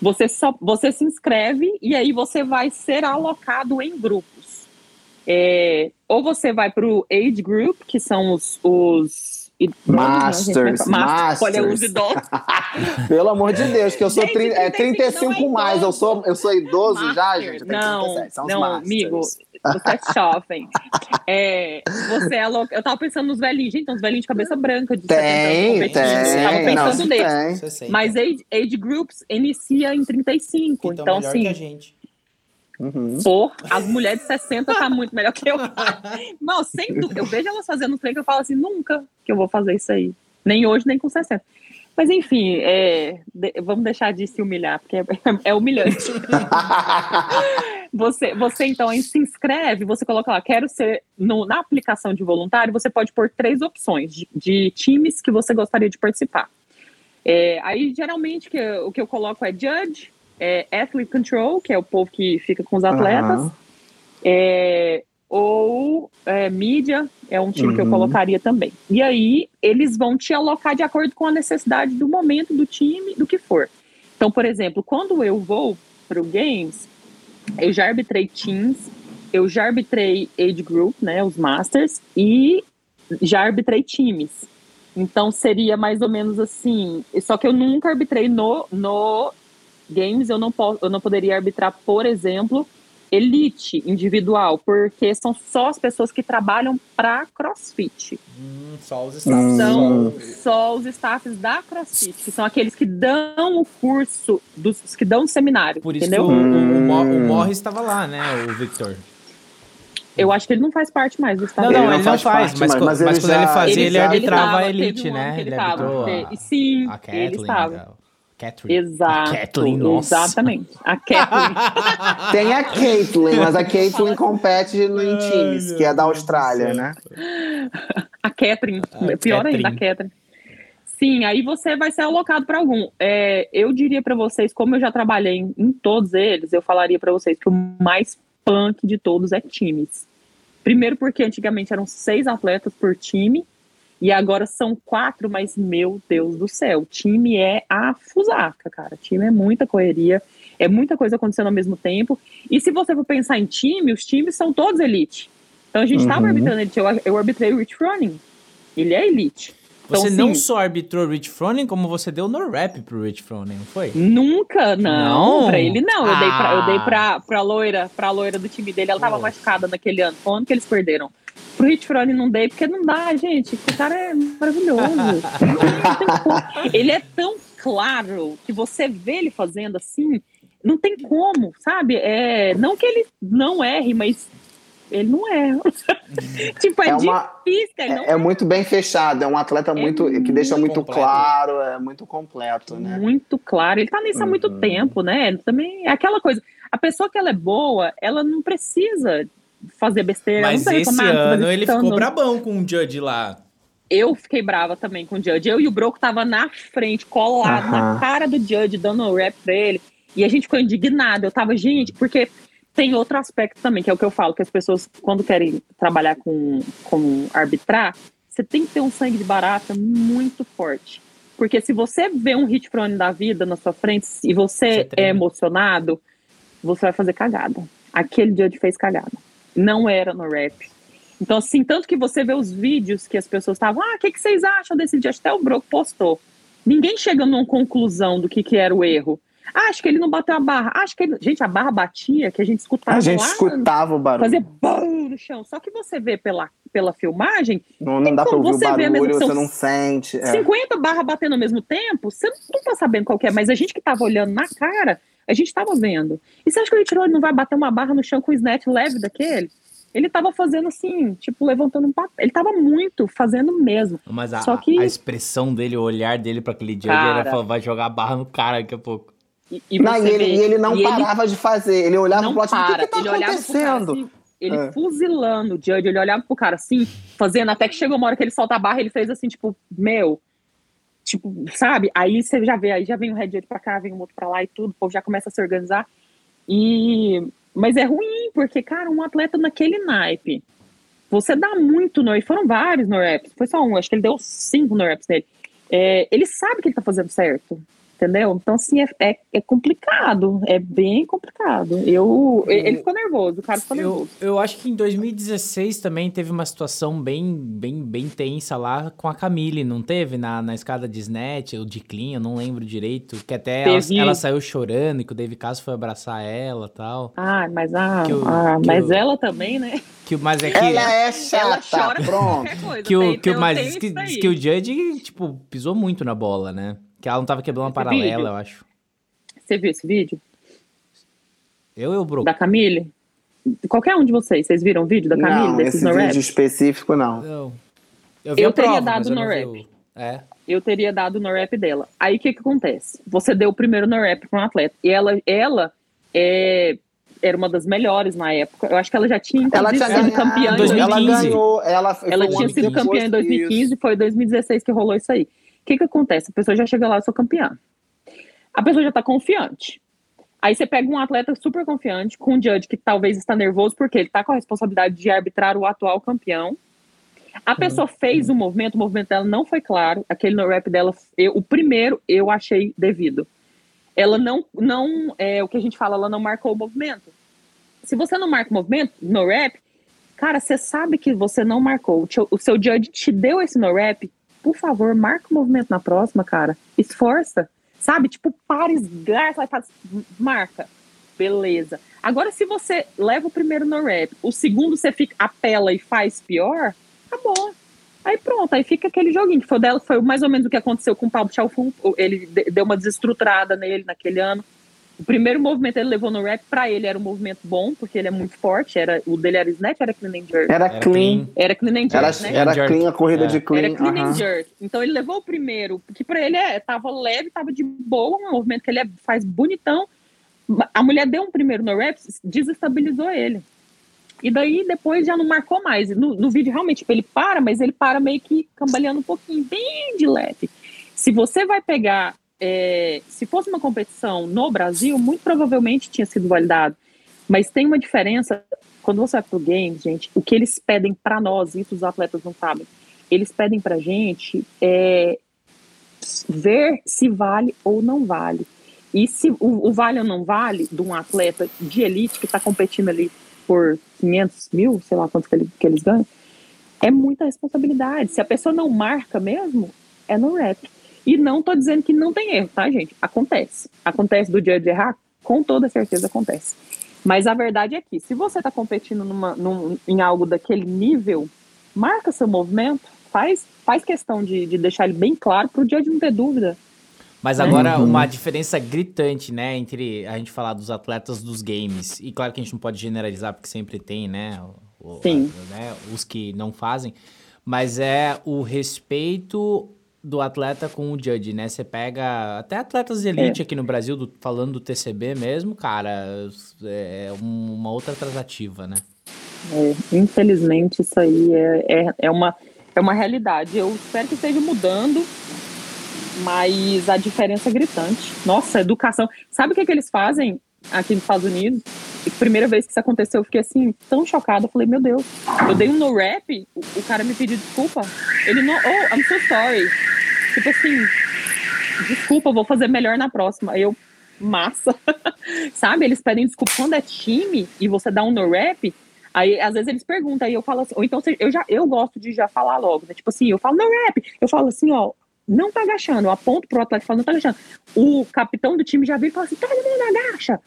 Você, só, você se inscreve e aí você vai ser alocado em grupos. É, ou você vai para o Age Group, que são os, os Masters, Masters. Olha, os idosos. Pelo amor de Deus, que eu sou gente, tri, é 35 é mais, eu sou, eu sou idoso Masters. já, gente. Não, 37, são não, amigo, você é jovem. É, você é louco. Eu tava pensando nos velhinhos, gente, uns velhinhos de cabeça branca. De tem, 70, tem. Eu tava pensando neles. Mas age, age groups inicia em 35, então, então sim. Uhum. As mulheres de 60 tá muito melhor que eu. Não, sem dúvida. Eu vejo elas fazendo trem que eu falo assim, nunca que eu vou fazer isso aí. Nem hoje, nem com 60. Mas enfim, é, de, vamos deixar de se humilhar, porque é, é humilhante. você, você então se inscreve, você coloca lá, quero ser no, na aplicação de voluntário, você pode pôr três opções de, de times que você gostaria de participar. É, aí geralmente que, o que eu coloco é judge, é, Athlete Control, que é o povo que fica com os atletas, uhum. é, ou é, mídia, é um time uhum. que eu uhum. colocaria também. E aí eles vão te alocar de acordo com a necessidade do momento, do time, do que for. Então, por exemplo, quando eu vou para o Games, eu já arbitrei teams, eu já arbitrei age group, né, os masters, e já arbitrei times. Então seria mais ou menos assim. Só que eu nunca arbitrei no, no games, eu não, posso, eu não poderia arbitrar, por exemplo, elite individual, porque são só as pessoas que trabalham para CrossFit. Hum, só os staffs. São só os staffs da CrossFit, que são aqueles que dão o curso, dos que dão o seminário. Por isso entendeu? o, o, o Morris estava lá, né, o Victor. Eu acho que ele não faz parte mais do staff. Não, não, ele, não faz, mas, mas, mas, mas quando ele fazia, ele, ele arbitrava a elite, né? Ele, ele arbitrou a, Sim, a Kathleen, ele estava. Catherine. Exato. A Kathleen, nossa. Exatamente. A Kathleen. Tem a Caitlyn, mas a Caitlyn compete no, em times, que é da Austrália, né? A Catherine. A Pior Catherine. ainda, a Catherine. Sim, aí você vai ser alocado para algum. É, eu diria para vocês, como eu já trabalhei em, em todos eles, eu falaria para vocês que o mais punk de todos é times. Primeiro porque antigamente eram seis atletas por time, e agora são quatro, mas meu Deus do céu, o time é a fusaca, cara. O time é muita correria, é muita coisa acontecendo ao mesmo tempo. E se você for pensar em time, os times são todos elite. Então a gente estava uhum. arbitrando elite. Eu, eu arbitrei o Rich Running. Ele é elite. Então, você não só arbitrou Rich Froning, como você deu no rap pro Rich Froning, não foi? Nunca, não. não? Pra ele não. Ah. Eu dei, pra, eu dei pra, pra, loira, pra loira do time dele. Ela tava machucada naquele ano. Foi ano que eles perderam. Pro Rich Froning não dei, porque não dá, gente. O cara é maravilhoso. ele é tão claro que você vê ele fazendo assim, não tem como, sabe? É, não que ele não erre, mas ele não é. tipo, é, é uma, difícil. É, é, muito bem fechado, é um atleta é muito, que deixa muito completo. claro, é muito completo, né? Muito claro. Ele tá nisso há muito uhum. tempo, né? Também é aquela coisa. A pessoa que ela é boa, ela não precisa fazer besteira. Mas esse ano ele ficou brabão com o Judge lá. Eu fiquei brava também com o Judge. Eu e o Broco tava na frente, colado, na cara do Judge, dando um rap pra ele. E a gente ficou indignado. Eu tava, gente, porque tem outro aspecto também, que é o que eu falo, que as pessoas, quando querem trabalhar com, com arbitrar, você tem que ter um sangue de barata muito forte. Porque se você vê um hit prone da vida na sua frente e você, você é emocionado, você vai fazer cagada. Aquele judge fez cagada. Não era no rap. Então, assim, tanto que você vê os vídeos que as pessoas estavam, ah, o que, que vocês acham desse dia? Até o Broco postou. Ninguém chega numa conclusão do que, que era o erro. Ah, acho que ele não bateu a barra. Ah, acho que ele... Gente, a barra batia, que a gente escutava. A gente lá, escutava o barulho. Fazer bum no chão. Só que você vê pela, pela filmagem. Não, não dá pra ouvir o barulho, você não sente. É. 50 barras batendo ao mesmo tempo, você não tá sabendo qual é. Mas a gente que tava olhando na cara, a gente tava vendo. E você acha que o Ichiro não vai bater uma barra no chão com o snatch leve daquele? Ele tava fazendo assim, tipo, levantando um papel. Ele tava muito fazendo mesmo. Mas a, Só que... a expressão dele, o olhar dele para aquele dia, cara... ele era, vai jogar a barra no cara daqui a pouco. E, e não, e ele, e ele não e parava ele... de fazer. Ele olhava pro tipo, o que, que tá ele acontecendo? Assim, ele é. fuzilando o Judge, ele olhava pro cara assim, fazendo, até que chegou uma hora que ele solta a barra, ele fez assim, tipo, meu, tipo, sabe? Aí você já vê, aí já vem um Red pra cá, vem um outro pra lá e tudo, o povo já começa a se organizar. E... Mas é ruim, porque, cara, um atleta naquele naipe, você dá muito no... E foram vários no reps, foi só um, acho que ele deu cinco no reps nele. É, ele sabe que ele tá fazendo certo entendeu? Então, assim, é, é, é, complicado, é bem complicado. Eu, ele ficou nervoso, o cara ficou eu, nervoso. Eu acho que em 2016 também teve uma situação bem, bem, bem tensa lá com a Camille, não teve? Na, na escada de Snatch, ou de Clean, eu não lembro direito, que até ela, ela, saiu chorando e que o David Caso foi abraçar ela tal. Ah, mas, ah, ah mas ela também, né? Que, mas é que, ela é chata, ela chora pronto. que o, que, mas que, que o Judge, tipo, pisou muito na bola, né? Que ela não tava quebrando uma paralela, vídeo? eu acho. Você viu esse vídeo? Eu e o Broco. Da Camille? Qualquer um de vocês, vocês viram o vídeo da Camille? Não, esse vídeo específico, não. Eu, eu, eu teria prova, dado no rap. Vi é. Eu teria dado no rap dela. Aí o que que acontece? Você deu o primeiro no rap para um atleta. E ela, ela é, era uma das melhores na época. Eu acho que ela já tinha ela tinha sido campeã em 2015. Ela ganhou, ela, ela tinha sido campeã em 2015 e foi em 2016 que rolou isso aí que que acontece? A pessoa já chega lá, eu sou campeã. A pessoa já tá confiante. Aí você pega um atleta super confiante, com um judge que talvez está nervoso, porque ele tá com a responsabilidade de arbitrar o atual campeão. A pessoa fez o um movimento, o movimento dela não foi claro. Aquele no rap dela, eu, o primeiro eu achei devido. Ela não, não é o que a gente fala, ela não marcou o movimento. Se você não marca o movimento no rap, cara, você sabe que você não marcou. O seu judge te deu esse no rap, por favor, marca o movimento na próxima, cara. Esforça. Sabe? Tipo, para, esgarça, fazer. Marca. Beleza. Agora, se você leva o primeiro no rap, o segundo você fica, apela e faz pior, acabou. Aí pronto, aí fica aquele joguinho que foi dela, foi mais ou menos o que aconteceu com o Pablo Chalfun. Ele deu uma desestruturada nele naquele ano. O primeiro movimento ele levou no rap, pra ele era um movimento bom, porque ele é muito forte. Era, o dele era snatch era clean and jerk? Era, era clean. Era clean and jerk, era, né? Era clean a corrida é. de clean. Era clean uh -huh. and jerk. Então ele levou o primeiro, que pra ele é, tava leve, tava de boa, um movimento que ele é, faz bonitão. A mulher deu um primeiro no rap, desestabilizou ele. E daí depois já não marcou mais. No, no vídeo realmente tipo, ele para, mas ele para meio que cambaleando um pouquinho, bem de leve. Se você vai pegar é, se fosse uma competição no Brasil, muito provavelmente tinha sido validado. Mas tem uma diferença, quando você vai pro game, gente, o que eles pedem para nós, isso os atletas não sabem, eles pedem pra gente é, ver se vale ou não vale. E se o, o vale ou não vale de um atleta de elite que está competindo ali por 500 mil, sei lá quanto que, ele, que eles ganham, é muita responsabilidade. Se a pessoa não marca mesmo, é no rap. E não tô dizendo que não tem erro, tá, gente? Acontece. Acontece do dia de errar? Com toda certeza acontece. Mas a verdade é que, se você está competindo numa, num, em algo daquele nível, marca seu movimento, faz, faz questão de, de deixar ele bem claro para o dia de não ter dúvida. Mas agora, uhum. uma diferença gritante, né, entre a gente falar dos atletas dos games, e claro que a gente não pode generalizar, porque sempre tem, né, o, Sim. A, né os que não fazem, mas é o respeito do atleta com o judge, né? Você pega até atletas de elite é. aqui no Brasil, do, falando do TCB mesmo, cara, é uma outra tratativa, né? É, infelizmente, isso aí é, é, é, uma, é uma realidade. Eu espero que esteja mudando, mas a diferença é gritante. Nossa, educação. Sabe o que, é que eles fazem aqui nos Estados Unidos? E primeira vez que isso aconteceu, eu fiquei assim, tão chocada. Eu falei, meu Deus. Eu dei um no rap, o, o cara me pediu desculpa. Ele não. Oh, I'm so sorry. Tipo assim, desculpa, vou fazer melhor na próxima. Eu, massa. Sabe? Eles pedem desculpa quando é time e você dá um no rap. Aí, às vezes, eles perguntam, aí eu falo assim, ou então eu já eu gosto de já falar logo, né? Tipo assim, eu falo no rap, eu falo assim, ó, não tá agachando. Eu aponto pro atleta e falo, não tá agachando. O capitão do time já vem e fala assim, todo mundo agacha.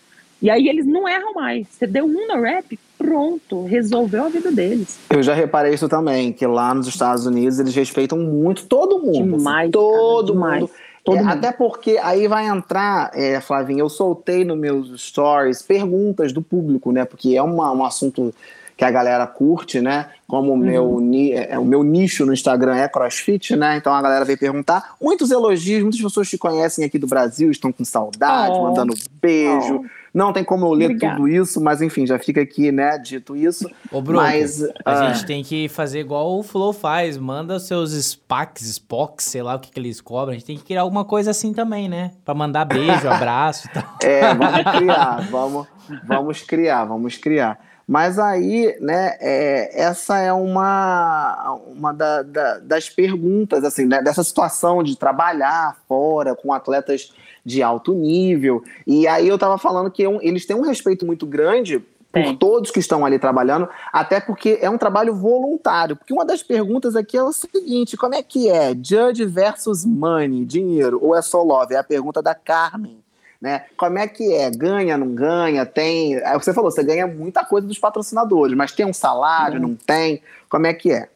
E aí eles não erram mais. Você deu um no rap, pronto, resolveu a vida deles. Eu já reparei isso também, que lá nos Estados Unidos eles respeitam muito todo mundo. Assim, demais. Assim, todo demais. mundo. Todo é, até porque aí vai entrar, é, Flavinho, eu soltei nos meus stories perguntas do público, né? Porque é uma, um assunto que a galera curte, né? Como o, uhum. meu, é, é, o meu nicho no Instagram é crossfit, né? Então a galera veio perguntar. Muitos elogios, muitas pessoas te conhecem aqui do Brasil, estão com saudade, oh. mandando beijo. Oh. Não tem como eu ler Obrigada. tudo isso, mas enfim, já fica aqui, né, dito isso. Ô, Bruno, mas, a uh... gente tem que fazer igual o Flow faz, manda seus SPACs, SPOCs, sei lá o que, que eles cobram, a gente tem que criar alguma coisa assim também, né? Pra mandar beijo, abraço e tal. É, vamos criar, vamos, vamos criar, vamos criar. Mas aí, né, é, essa é uma, uma da, da, das perguntas, assim, né, dessa situação de trabalhar fora com atletas de alto nível. E aí eu estava falando que um, eles têm um respeito muito grande por todos que estão ali trabalhando, até porque é um trabalho voluntário. Porque uma das perguntas aqui é o seguinte: como é que é judge versus money, dinheiro, ou é só love? É a pergunta da Carmen né? Como é que é? Ganha, não ganha? Tem. É você falou, você ganha muita coisa dos patrocinadores, mas tem um salário, não, não tem? Como é que é?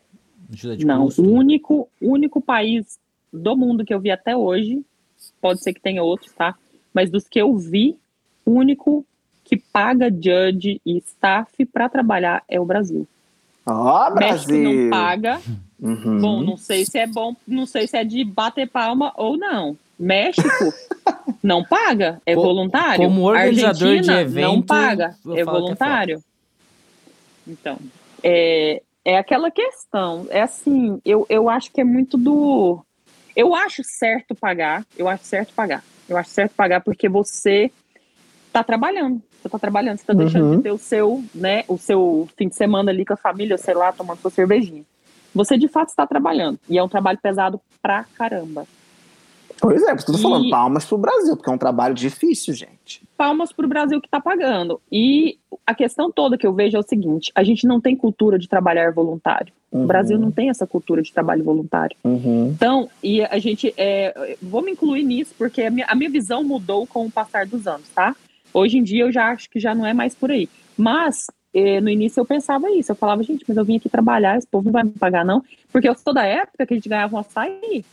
Não, o único, único país do mundo que eu vi até hoje, pode ser que tenha outros, tá? Mas dos que eu vi, o único que paga judge e staff para trabalhar é o Brasil. Ó, oh, Brasil! México não paga. Uhum. Bom, não sei se é bom, não sei se é de bater palma ou não. México não paga, é voluntário. Como organizador Argentina, de evento, não paga, é, é voluntário. É então, é, é aquela questão, é assim, eu, eu acho que é muito do... Eu acho certo pagar, eu acho certo pagar. Eu acho certo pagar porque você está trabalhando, você está trabalhando, você está deixando uhum. de ter o seu, né, o seu fim de semana ali com a família, sei lá, tomando sua cervejinha. Você de fato está trabalhando, e é um trabalho pesado pra caramba. Pois é, estou falando palmas para o Brasil, porque é um trabalho difícil, gente. Palmas para o Brasil que está pagando. E a questão toda que eu vejo é o seguinte: a gente não tem cultura de trabalhar voluntário. Uhum. O Brasil não tem essa cultura de trabalho voluntário. Uhum. Então, e a gente. É, vou me incluir nisso, porque a minha, a minha visão mudou com o passar dos anos, tá? Hoje em dia eu já acho que já não é mais por aí. Mas eh, no início eu pensava isso, eu falava, gente, mas eu vim aqui trabalhar, esse povo não vai me pagar, não. Porque eu sou da época que a gente ganhava um açaí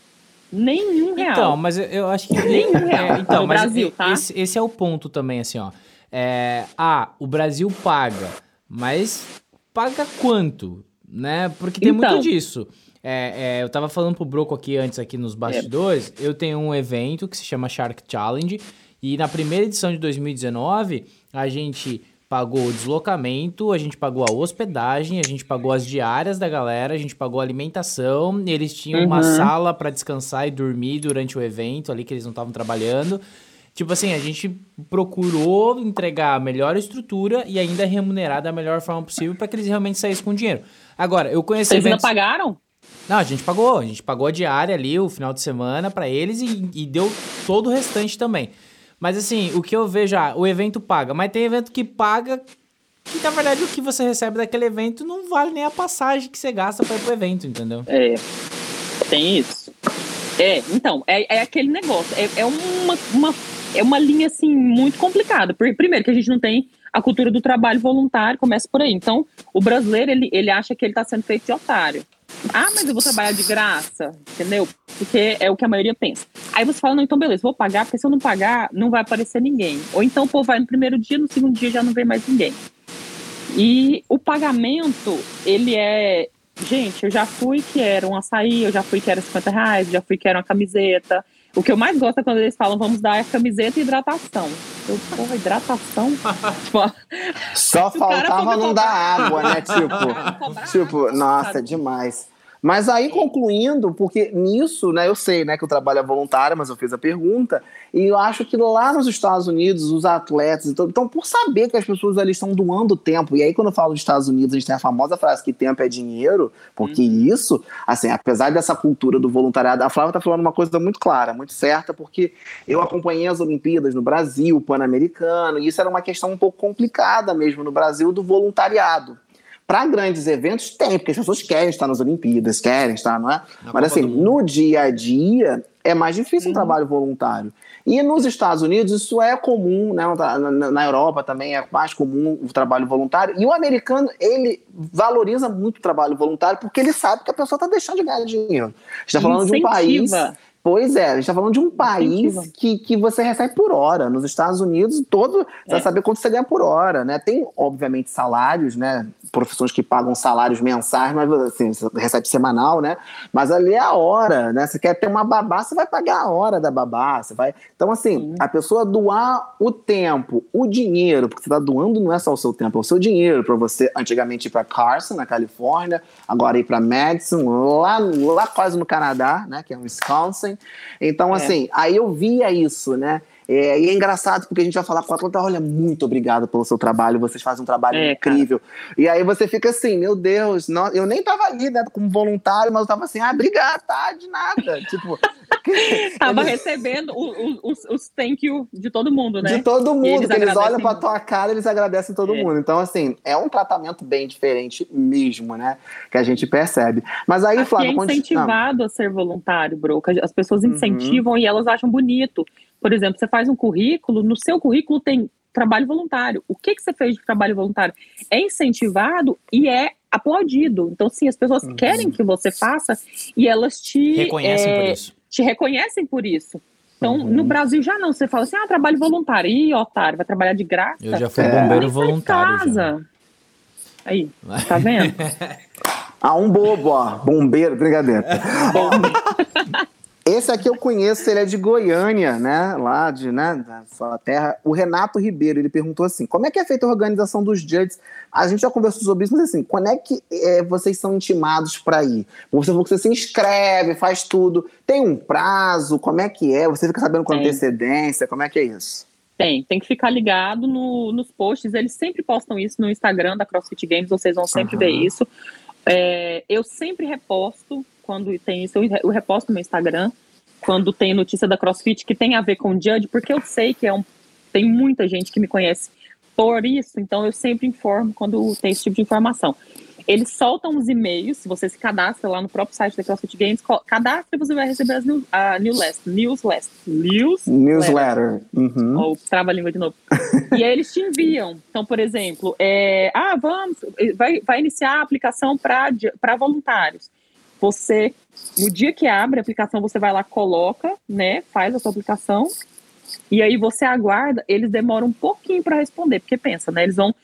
Nenhum real. Então, mas eu, eu acho que. Nenhum real. É, então, no mas Brasil, tá? Esse, esse, é o ponto também, assim, ó. É, ah, o Brasil paga, mas paga quanto? Né? Porque tem então, muito disso. É, é, eu tava falando pro Broco aqui antes, aqui nos bastidores. É. Eu tenho um evento que se chama Shark Challenge. E na primeira edição de 2019, a gente pagou o deslocamento, a gente pagou a hospedagem, a gente pagou as diárias da galera, a gente pagou a alimentação, eles tinham uhum. uma sala para descansar e dormir durante o evento ali que eles não estavam trabalhando. Tipo assim, a gente procurou entregar a melhor estrutura e ainda remunerar da melhor forma possível para que eles realmente saíssem com dinheiro. Agora, eu conheci Vocês eventos... não pagaram? Não, a gente pagou, a gente pagou a diária ali, o final de semana para eles e, e deu todo o restante também. Mas assim, o que eu vejo, ah, o evento paga, mas tem evento que paga E na verdade o que você recebe daquele evento não vale nem a passagem que você gasta para ir pro evento, entendeu? É. Tem isso. É, então, é, é aquele negócio. É, é uma, uma, é uma linha, assim, muito complicada. Primeiro, que a gente não tem a cultura do trabalho voluntário, começa por aí. Então, o brasileiro, ele, ele acha que ele está sendo feito de otário. Ah, mas eu vou trabalhar de graça, entendeu? Porque é o que a maioria pensa. Aí você fala, não, então beleza, vou pagar, porque se eu não pagar, não vai aparecer ninguém. Ou então o povo vai no primeiro dia, no segundo dia já não vem mais ninguém. E o pagamento, ele é. Gente, eu já fui que era um açaí, eu já fui que era 50 reais, já fui que era uma camiseta. O que eu mais gosto é quando eles falam, vamos dar a camiseta e hidratação. Eu, porra, hidratação? tipo, Só faltava não dar água, né? Tipo, tipo nossa, é demais. Mas aí, concluindo, porque nisso, né, eu sei né, que o trabalho é voluntário, mas eu fiz a pergunta, e eu acho que lá nos Estados Unidos, os atletas, então, então por saber que as pessoas ali estão doando tempo, e aí quando eu falo dos Estados Unidos, a gente tem a famosa frase que tempo é dinheiro, porque uhum. isso, assim, apesar dessa cultura do voluntariado, a Flávia está falando uma coisa muito clara, muito certa, porque eu acompanhei as Olimpíadas no Brasil, o Pan-Americano, e isso era uma questão um pouco complicada mesmo no Brasil do voluntariado. Para grandes eventos, tem, porque as pessoas querem estar nas Olimpíadas, querem estar, não é? Na Mas assim, no dia a dia, é mais difícil uhum. um trabalho voluntário. E nos Estados Unidos isso é comum, né? Na, na, Europa também é mais comum o trabalho voluntário. E o americano, ele valoriza muito o trabalho voluntário porque ele sabe que a pessoa está deixando de ganhar dinheiro. A gente está falando Incentiva. de um país Pois é, a gente está falando de um país que, que você recebe por hora. Nos Estados Unidos, todo você é. vai saber quanto você ganha por hora, né? Tem, obviamente, salários, né? Profissões que pagam salários mensais, mas assim, você recebe semanal, né? Mas ali é a hora, né? Você quer ter uma babá, você vai pagar a hora da babá. Você vai... Então, assim, Sim. a pessoa doar o tempo, o dinheiro, porque você está doando não é só o seu tempo, é o seu dinheiro para você, antigamente, ir para Carson, na Califórnia, agora ir para Madison, lá, lá quase no Canadá, né? Que é Wisconsin então, é. assim, aí eu via isso, né? É, e é engraçado porque a gente vai falar com a Atlanta, olha, muito obrigado pelo seu trabalho, vocês fazem um trabalho é, incrível. Cara. E aí você fica assim, meu Deus, não, eu nem tava ali, né, como voluntário, mas eu tava assim, ah, obrigado, tá, de nada. tipo. tava eles... recebendo os, os, thank you de todo mundo, né? De todo mundo, eles, eles olham pra tua cara eles agradecem todo é. mundo. Então, assim, é um tratamento bem diferente mesmo, né? Que a gente percebe. Mas aí, Flávio. É incentivado continua. a ser voluntário, bro. As pessoas uhum. incentivam uhum. e elas acham bonito. Por exemplo, você faz um currículo, no seu currículo tem trabalho voluntário. O que, que você fez de trabalho voluntário? É incentivado e é aplaudido. Então, sim, as pessoas uhum. querem que você faça e elas te reconhecem é, por isso. Te reconhecem por isso. Então, uhum. no Brasil já não. Você fala assim, ah, trabalho voluntário. Ih, otário, vai trabalhar de graça. Eu já fui é. bombeiro voluntário. Casa. Já. Aí, tá vendo? ah, um bobo, ó. Bombeiro, brincadeira. Esse aqui eu conheço, ele é de Goiânia, né? Lá de, né, da sua terra. O Renato Ribeiro, ele perguntou assim: como é que é feita a organização dos judges? A gente já conversou sobre isso, mas assim, quando é que é, vocês são intimados para ir? Você você se inscreve, faz tudo. Tem um prazo? Como é que é? Você fica sabendo com tem. antecedência? Como é que é isso? Tem, tem que ficar ligado no, nos posts. Eles sempre postam isso no Instagram da CrossFit Games, vocês vão sempre uhum. ver isso. É, eu sempre reposto quando tem isso, eu reposto no meu Instagram, quando tem notícia da CrossFit que tem a ver com o Judge, porque eu sei que é um, tem muita gente que me conhece por isso, então eu sempre informo quando tem esse tipo de informação. Eles soltam os e-mails, se você se cadastra lá no próprio site da CrossFit Games, cadastra e você vai receber as new, a newsletter, newsletter, news newsletter, uhum. ou trava a língua de novo. e aí eles te enviam. Então, por exemplo, é, ah, vamos, vai, vai iniciar a aplicação para voluntários. Você, no dia que abre a aplicação, você vai lá, coloca, né? Faz a sua aplicação. E aí você aguarda, eles demoram um pouquinho para responder, porque pensa, né? Eles vão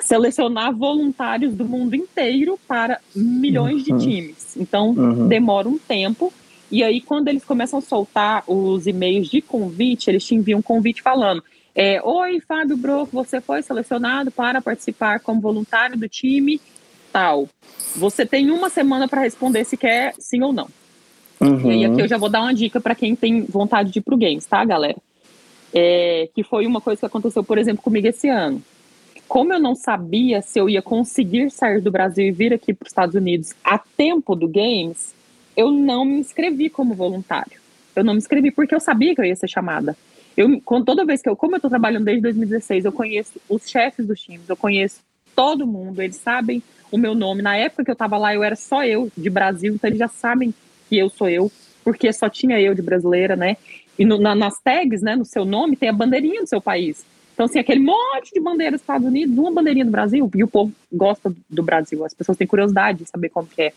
selecionar voluntários do mundo inteiro para milhões uhum. de times. Então, uhum. demora um tempo. E aí, quando eles começam a soltar os e-mails de convite, eles te enviam um convite falando: é, Oi, Fábio Broco, você foi selecionado para participar como voluntário do time tal. Você tem uma semana para responder se quer sim ou não. Uhum. E aí aqui eu já vou dar uma dica para quem tem vontade de ir pro games, tá, galera? É, que foi uma coisa que aconteceu, por exemplo, comigo esse ano. Como eu não sabia se eu ia conseguir sair do Brasil e vir aqui para os Estados Unidos a tempo do games, eu não me inscrevi como voluntário. Eu não me inscrevi porque eu sabia que eu ia ser chamada. Eu, com toda vez que eu, como eu tô trabalhando desde 2016, eu conheço os chefes dos times, eu conheço todo mundo, eles sabem o meu nome. Na época que eu tava lá, eu era só eu de Brasil, então eles já sabem que eu sou eu, porque só tinha eu de brasileira, né? E no, na, nas tags, né, no seu nome, tem a bandeirinha do seu país. Então, assim, aquele monte de bandeiras dos Estados Unidos, uma bandeirinha do Brasil, e o povo gosta do Brasil, as pessoas têm curiosidade de saber como que é.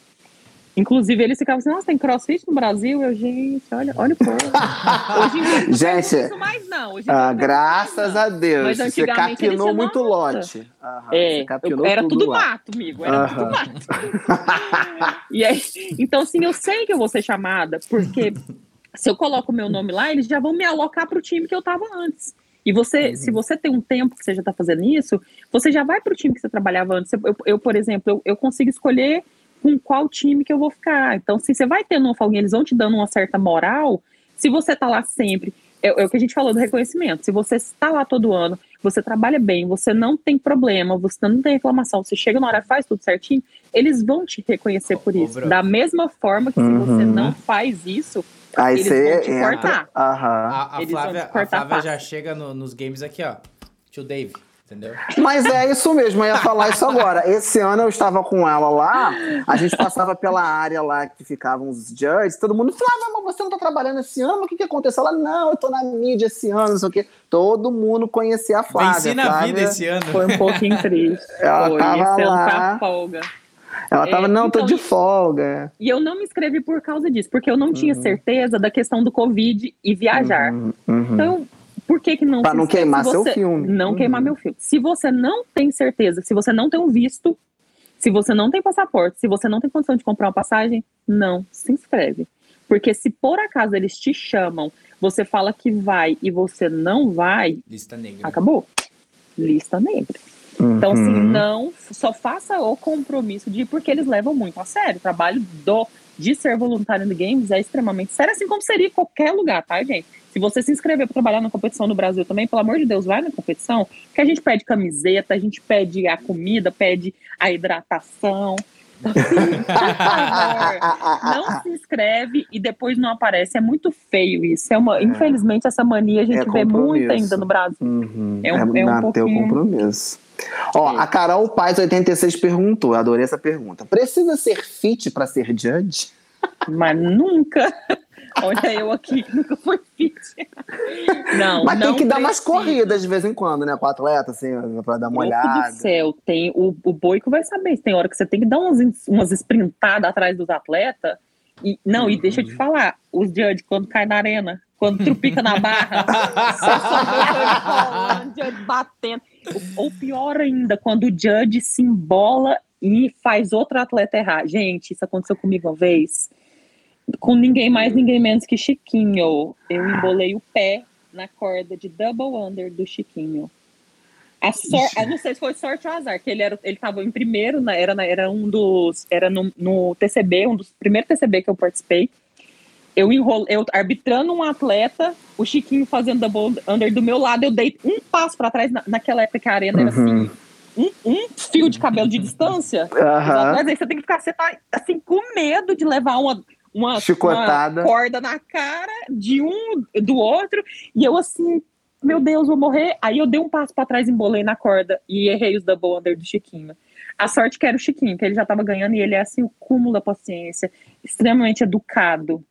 Inclusive, eles ficavam assim, nossa, tem crossfit no Brasil? Eu, gente, olha, olha o povo. Hoje em dia, gente, não isso mais, não. Hoje ah, graças a Deus. Você capinou muito lote. Aham, é, eu, era tudo, tudo mato, amigo. Era Aham. tudo mato. e aí, então, assim, eu sei que eu vou ser chamada, porque se eu coloco o meu nome lá, eles já vão me alocar para o time que eu estava antes. E você, uhum. se você tem um tempo que você já está fazendo isso, você já vai para o time que você trabalhava antes. Eu, eu por exemplo, eu, eu, consigo escolher com qual time que eu vou ficar. Então, se você vai tendo uma folguinha, eles vão te dando uma certa moral. Se você está lá sempre, é, é, o que a gente falou do reconhecimento. Se você está lá todo ano, você trabalha bem, você não tem problema, você não tem reclamação, você chega na hora faz tudo certinho, eles vão te reconhecer por isso. Da mesma forma que uhum. se você não faz isso, Aí eles você vão te entra. cortar. A, a, Flávia, a Flávia já chega no, nos games aqui, ó. Tio Dave. Entendeu? Mas é isso mesmo, eu ia falar isso agora. Esse ano eu estava com ela lá, a gente passava pela área lá que ficavam os judges, todo mundo falava, mas você não está trabalhando esse ano? O que, que aconteceu? Ela, não, eu estou na mídia esse ano, não sei o quê. Todo mundo conhecia a Flávia. Venci na Flávia, vida esse ano. Foi um pouquinho triste. Ela Foi, tava lá. folga. Ela tava, é, não, então, tô de folga. E eu não me inscrevi por causa disso, porque eu não tinha uhum. certeza da questão do Covid e viajar. Uhum, uhum. Então, por que que não... Pra não queimar seu filme. Não queimar uhum. meu filme. Se você não tem certeza, se você não tem um visto, se você não tem passaporte, se você não tem condição de comprar uma passagem, não se inscreve. Porque se por acaso eles te chamam, você fala que vai e você não vai... Lista negra. Acabou. Lista negra. Uhum. Então, assim, não só faça o compromisso de ir, porque eles levam muito a sério. O trabalho do, de ser voluntário no Games é extremamente sério, assim como seria em qualquer lugar, tá, gente? Se você se inscrever para trabalhar na competição no Brasil também, pelo amor de Deus, vai na competição, que a gente pede camiseta, a gente pede a comida, pede a hidratação. Então, assim, por favor, não se inscreve e depois não aparece. É muito feio isso. É uma, é. Infelizmente, essa mania a gente é vê muito ainda no Brasil. Uhum. É, um, é, é um pouquinho... compromisso. Ó, a Carol Paz 86 perguntou, adorei essa pergunta. Precisa ser fit para ser judge? Mas nunca. Olha eu aqui nunca fui fit. Não, Mas não tem que dar umas corridas de vez em quando, né? Com o atleta, assim, pra dar uma Meu olhada. do céu, tem, o, o Boico vai saber. Tem hora que você tem que dar umas, umas sprintadas atrás dos atletas. E, não, uhum. e deixa eu te falar, os judge, quando cai na arena, quando trupica na barra, batendo. Ou pior ainda, quando o judge se embola e faz outro atleta errar. Gente, isso aconteceu comigo uma vez. Com ninguém mais, ninguém menos que Chiquinho. Eu embolei o pé na corda de double under do Chiquinho. A sorte, não sei se foi sorte ou azar, que ele era, ele estava em primeiro, né, era, era um dos, era no, no TCB, um dos primeiros TCB que eu participei eu enrolei, eu arbitrando um atleta, o Chiquinho fazendo double under do meu lado, eu dei um passo para trás, na, naquela época que a arena era assim, uhum. um, um, fio de cabelo de distância. Uhum. Mas aí você tem que ficar, você tá assim, com medo de levar uma, uma, Chicotada. uma corda na cara de um do outro, e eu assim, meu Deus, vou morrer. Aí eu dei um passo para trás, embolei na corda e errei os double under do Chiquinho. A sorte que era o Chiquinho, que ele já tava ganhando e ele é assim, o cúmulo da paciência, extremamente educado.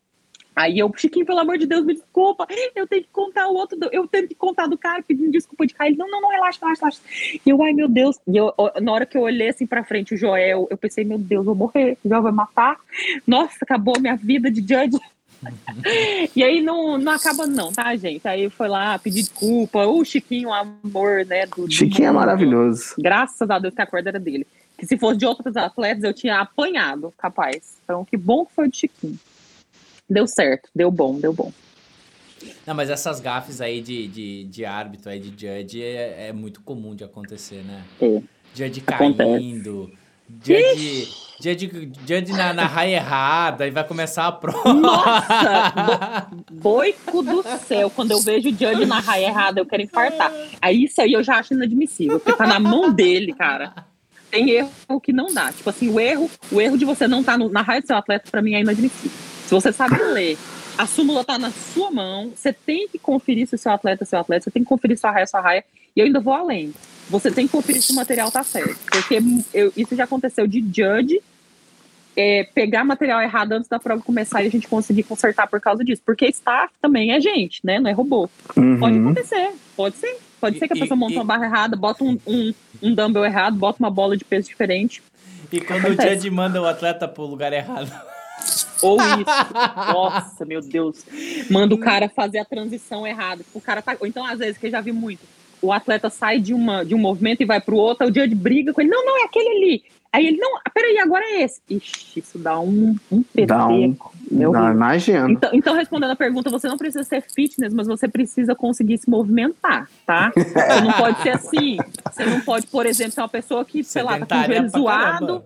Aí eu, Chiquinho, pelo amor de Deus, me desculpa, eu tenho que contar o outro, eu tenho que contar do cara pedindo desculpa de cá. Ele, não, não, não, relaxa, relaxa, relaxa. E eu, ai meu Deus, e eu, na hora que eu olhei assim pra frente, o Joel, eu pensei, meu Deus, vou morrer, o Joel vai matar. Nossa, acabou minha vida de judge. e aí não, não acaba não, tá, gente? Aí foi lá pedir desculpa, o Chiquinho, o amor, né? Do, Chiquinho do é maravilhoso. Graças a Deus que a corda era dele. Que se fosse de outros atletas, eu tinha apanhado, capaz. Então, que bom que foi de Chiquinho deu certo, deu bom, deu bom. Não, mas essas gafes aí de, de, de árbitro, aí de judge, é, é muito comum de acontecer, né? É. Judge caindo, judge, judge, judge na, na raia errada, aí vai começar a prova. Nossa! boico do céu, quando eu vejo o judge na raia errada, eu quero infartar. Aí isso aí eu já acho inadmissível, porque tá na mão dele, cara. Tem erro que não dá. Tipo assim, o erro, o erro de você não estar tá na raia do seu atleta, pra mim, é inadmissível. Se você sabe ler A súmula tá na sua mão. Você tem que conferir se o seu atleta é seu atleta. Você tem que conferir sua raia, sua raia. E eu ainda vou além. Você tem que conferir se o material tá certo. Porque eu, isso já aconteceu de judge é, pegar material errado antes da prova começar e a gente conseguir consertar por causa disso. Porque staff também é gente, né? Não é robô. Uhum. Pode acontecer, pode ser. Pode ser que a E- pessoa monta e- uma barra errada, bota um, um, um dumbbell errado, bota uma bola de peso diferente. E quando o Acontece. judge manda o atleta pro lugar errado. Ou isso. Nossa, meu Deus. Manda o cara fazer a transição errada. O cara tá. Ou então, às vezes, que eu já vi muito. O atleta sai de, uma, de um movimento e vai pro outro, o judge briga com ele. Não, não, é aquele ali. Aí ele, não, peraí, agora é esse. Ixi, isso dá um, um PT. Dá um- meu Não, Deus. imagino. Então, então, respondendo a pergunta, você não precisa ser fitness, mas você precisa conseguir se movimentar, tá? Você não pode ser assim. Você não pode, por exemplo, ser uma pessoa que, sei lá, tá com o joelho zoado caramba.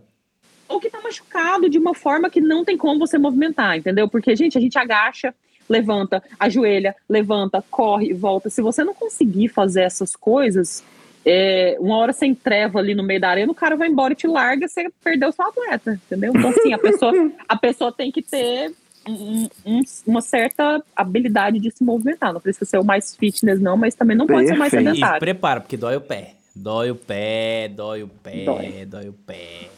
Ou que tá machucado de uma forma que não tem como você movimentar, entendeu? Porque, gente, a gente agacha, levanta, ajoelha, levanta, corre, volta. Se você não conseguir fazer essas coisas, é, uma hora você entreva ali no meio da arena, o cara vai embora e te larga, você perdeu seu atleta, entendeu? Então, assim, a pessoa, a pessoa tem que ter um- um- uma certa habilidade de se movimentar. Não precisa ser o mais fitness, não, mas também não pode ser o mais Perfeito. E sedentário. prepara, porque dói o pé. Dói o pé, dói o pé, Dói. dói o pé.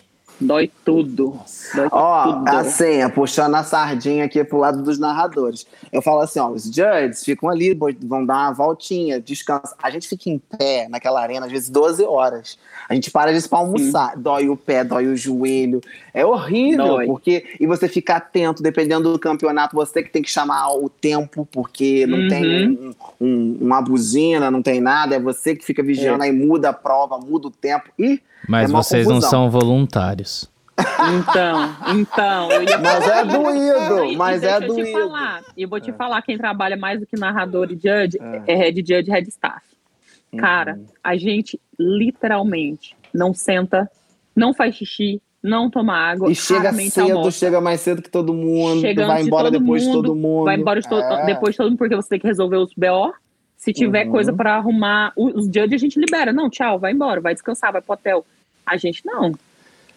Dói tudo. Dói Ó, tudo. assim, é puxando a sardinha aqui pro lado dos narradores. Eu falo assim, ó, os judges ficam ali, vão dar uma voltinha, descansa. A gente fica em pé naquela arena, às vezes 12 horas. A gente para de pra almoçar. Dói o pé, dói o joelho. É horrível, Dói. porque. E você fica atento, dependendo do campeonato, você que tem que chamar o tempo, porque não Uhum. tem um- um- uma buzina, não tem nada. É você que fica vigiando, aí muda a prova, muda o tempo. E Mas É vocês não confusão. são voluntários. Então, então, Mas é doído, mas é deixa eu te doído. falar, e eu vou te falar, quem trabalha mais do que narrador e judge é, head judge e head staff. Cara, Uhum. a gente literalmente não senta, não faz xixi, não toma água, E chega cedo, almoça. chega mais cedo que todo mundo, Chega vai de embora todo depois de mundo, todo mundo. Vai embora de to- É. depois de todo mundo, porque você tem que resolver os BO. Se tiver Uhum. coisa pra arrumar, os judge a gente libera. Não, tchau, vai embora, vai descansar, vai pro hotel. A gente não.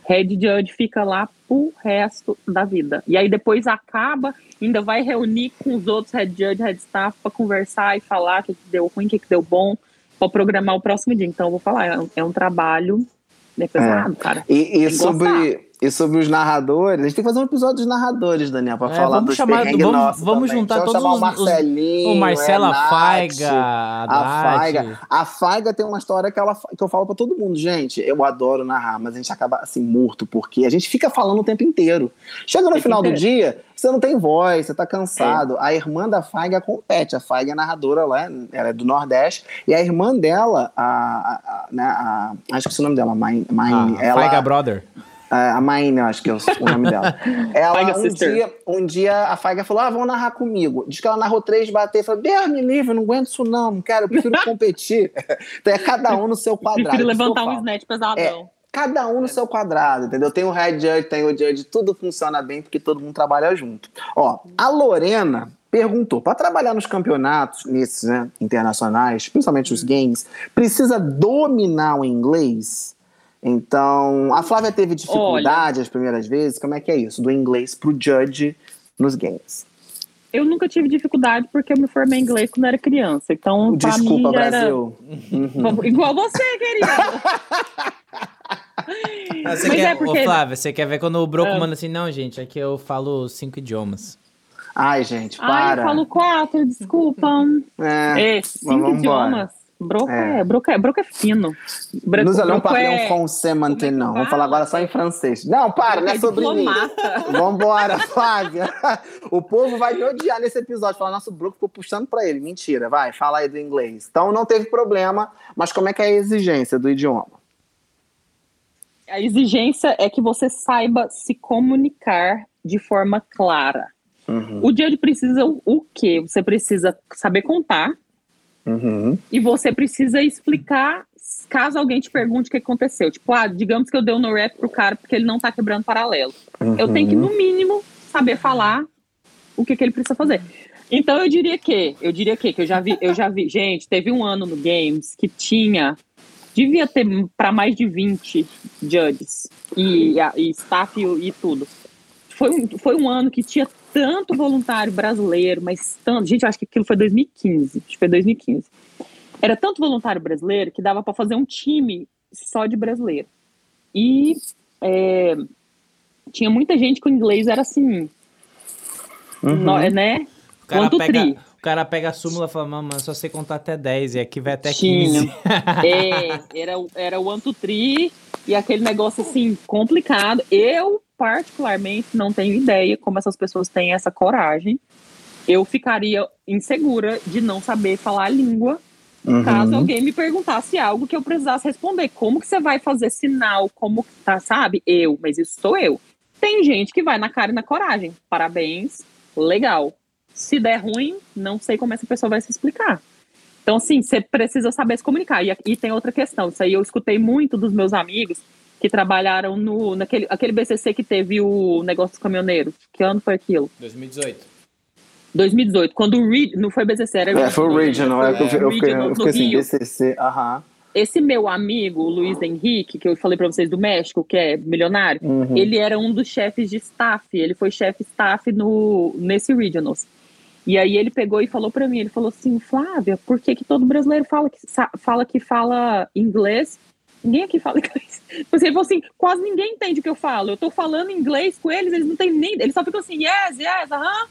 Head judge fica lá pro resto da vida. E aí depois acaba, ainda vai reunir com os outros head judge, head staff pra conversar e falar o que, que deu ruim, o que, que deu bom, pra programar o próximo dia. Então eu vou falar, é um, é um trabalho né, pesado, cara. E, e sobre, e sobre os narradores, a gente tem que fazer um episódio dos narradores, Daniel, pra É, falar vamos dos chamar- vamos- vamos também. juntar Vamos todos chamar os- o Marcelinho, O Marcela Renato, Faiga, A Faiga. A Faiga tem uma história que, ela, que eu falo pra todo mundo. Gente, eu adoro narrar, mas a gente acaba assim, morto, porque a gente fica falando o tempo inteiro. Chega no final do dia, você não tem voz, você tá cansado. A irmã da Faiga compete. A Faiga é narradora lá, ela é do Nordeste. E a irmã dela, a, a, a, né, a- acho que é o nome dela, Maine, Maine, Ah, ela, Faiga Brother. É, a Maine, eu acho que é o, nome dela. Ela, um Sister. dia, um dia, a Faiga falou: Ah, vamos narrar comigo. Diz que ela narrou três, bateu e falou: Deus me livre, eu não aguento isso, não, não quero, eu prefiro competir. então é cada um no seu quadrado. Prefiro eu levantar um snatch pesadão. Cada um no seu quadrado, entendeu? Tem o head judge, tem o judge, tudo funciona bem porque todo mundo trabalha junto. Ó, a Lorena perguntou: para trabalhar nos campeonatos, nesses, né, internacionais, principalmente os games, precisa dominar o inglês? Então, a Flávia teve dificuldade as primeiras vezes. Como é que é isso? Do inglês pro judge nos games. Eu nunca tive dificuldade porque eu me formei em inglês quando era criança. Então, pra Desculpa, mim, já era Brasil. Uhum. igual você, querido. Você Mas quer, é porque- Ô, Flávia, você quer ver quando o Broco Ah. manda assim, não, gente, aqui eu falo cinco idiomas. Ai, gente, Ai, para. eu falo quatro, desculpa. É, É, cinco vamos embora. Broco É. é, broco é, broco é fino. Broco, Nous allons parler é, en français maintenant. é que Vamos falar fala? agora só em francês. Não, para, não é é sobre mim. Vambora, Flávia. O povo vai me odiar nesse episódio. Falar, nosso Brook ficou puxando pra ele. Mentira, vai, fala aí do inglês. Então não teve problema, mas como é que é a exigência do idioma? A exigência é que você saiba se comunicar de forma clara. Uhum, O judge precisa o, o quê? Você precisa saber contar uhum, e você precisa explicar caso alguém te pergunte o que aconteceu. Tipo, ah, digamos que eu dei um no rap pro cara porque ele não tá quebrando paralelo. Eu tenho que, uhum. no mínimo, saber falar o que, que ele precisa fazer. Então eu diria que, eu diria que, que eu já vi, eu já vi, gente, teve um ano no Games que tinha, devia ter para mais de 20 judges e, e staff e, e tudo. Foi um, foi um ano que tinha tanto voluntário brasileiro, mas tanto. Gente, eu acho que aquilo foi 2015. Acho que foi 2015. Era tanto voluntário brasileiro que dava para fazer um time só de brasileiro. E é, tinha muita gente com inglês, era assim. Uhum. no- né? O cara, Quanto pega, tri? o cara pega a súmula e fala, mamãe, só sei contar até 10, e aqui vai até Tinha. 15. É, era, o- era o three, e aquele negócio assim, complicado. Eu, particularmente, não tenho ideia como essas pessoas têm essa coragem. Eu ficaria insegura de não saber falar a língua Uhum. caso alguém me perguntasse algo que eu precisasse responder. Como que você vai fazer sinal? Como que tá, sabe? Eu, mas isso sou eu. Tem gente que vai na cara e na coragem. Parabéns, legal. Se der ruim, não sei como essa pessoa vai se explicar. Então, assim, você precisa saber se comunicar. E, e tem outra questão, isso aí eu escutei muito dos meus amigos que trabalharam no naquele aquele BCC que teve o negócio dos caminhoneiros. Que ano foi aquilo? 2018. 2018, quando o Reed, não foi BCC, era É, foi o Regional, é, eu, eu, fiquei- Regional eu fiquei no assim. BCC, aham. Esse meu amigo, o Luiz Henrique, que eu falei pra vocês do México, que é milionário, Uhum. ele era um dos chefes de staff, ele foi chefe staff no, nesse Regionals. E aí ele pegou e falou pra mim, ele falou assim, Flávia, por que, que todo brasileiro fala que, fala que fala inglês? Ninguém aqui fala inglês. Você falou assim, quase ninguém entende o que eu falo. Eu tô falando inglês com eles, eles não têm nem. Eles só ficam assim, yes, yes, aham.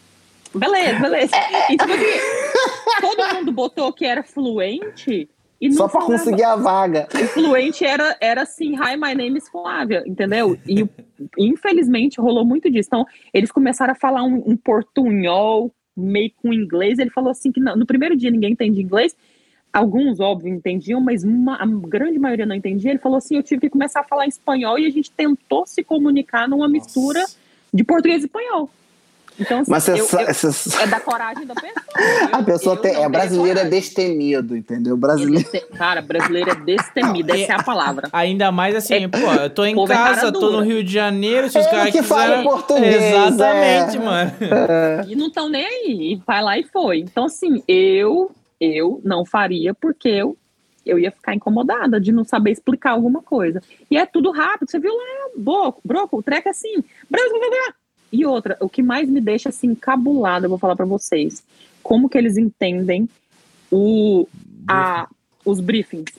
Beleza, beleza. E tipo assim, todo mundo botou que era fluente. E não Só falava- conseguir a vaga. o fluente era, era assim, hi, my name is Flávia, entendeu? E infelizmente rolou muito disso. Então, eles começaram a falar um, um portunhol meio com inglês. Ele falou assim que no, no primeiro dia ninguém entendia inglês. Alguns, óbvio, entendiam, mas uma, a grande maioria não entendia. Ele falou assim: eu tive que começar a falar espanhol e a gente tentou se comunicar numa mistura de português e espanhol. Então, assim, Mas eu- sa- eu- você- é da coragem da pessoa. a Eu- pessoa eu tem, é tenho brasileiro é destemido, entendeu? É Brasileiro. Cara, brasileiro é destemido, essa é a palavra. Ainda mais assim, É- pô, eu tô em é casa, cara tô no. Rio de Janeiro, se os Eu caras que quiserem- português, Exatamente, é. mano. E não estão nem aí. Vai lá e foi. Então, assim, eu, eu não faria porque eu, eu ia ficar incomodada de não saber explicar alguma coisa. E é tudo rápido. Você viu lá, boco, broco, o treco é assim. E outra, o que mais me deixa assim encabulada, eu vou falar pra vocês. Como que eles entendem o, a, os briefings.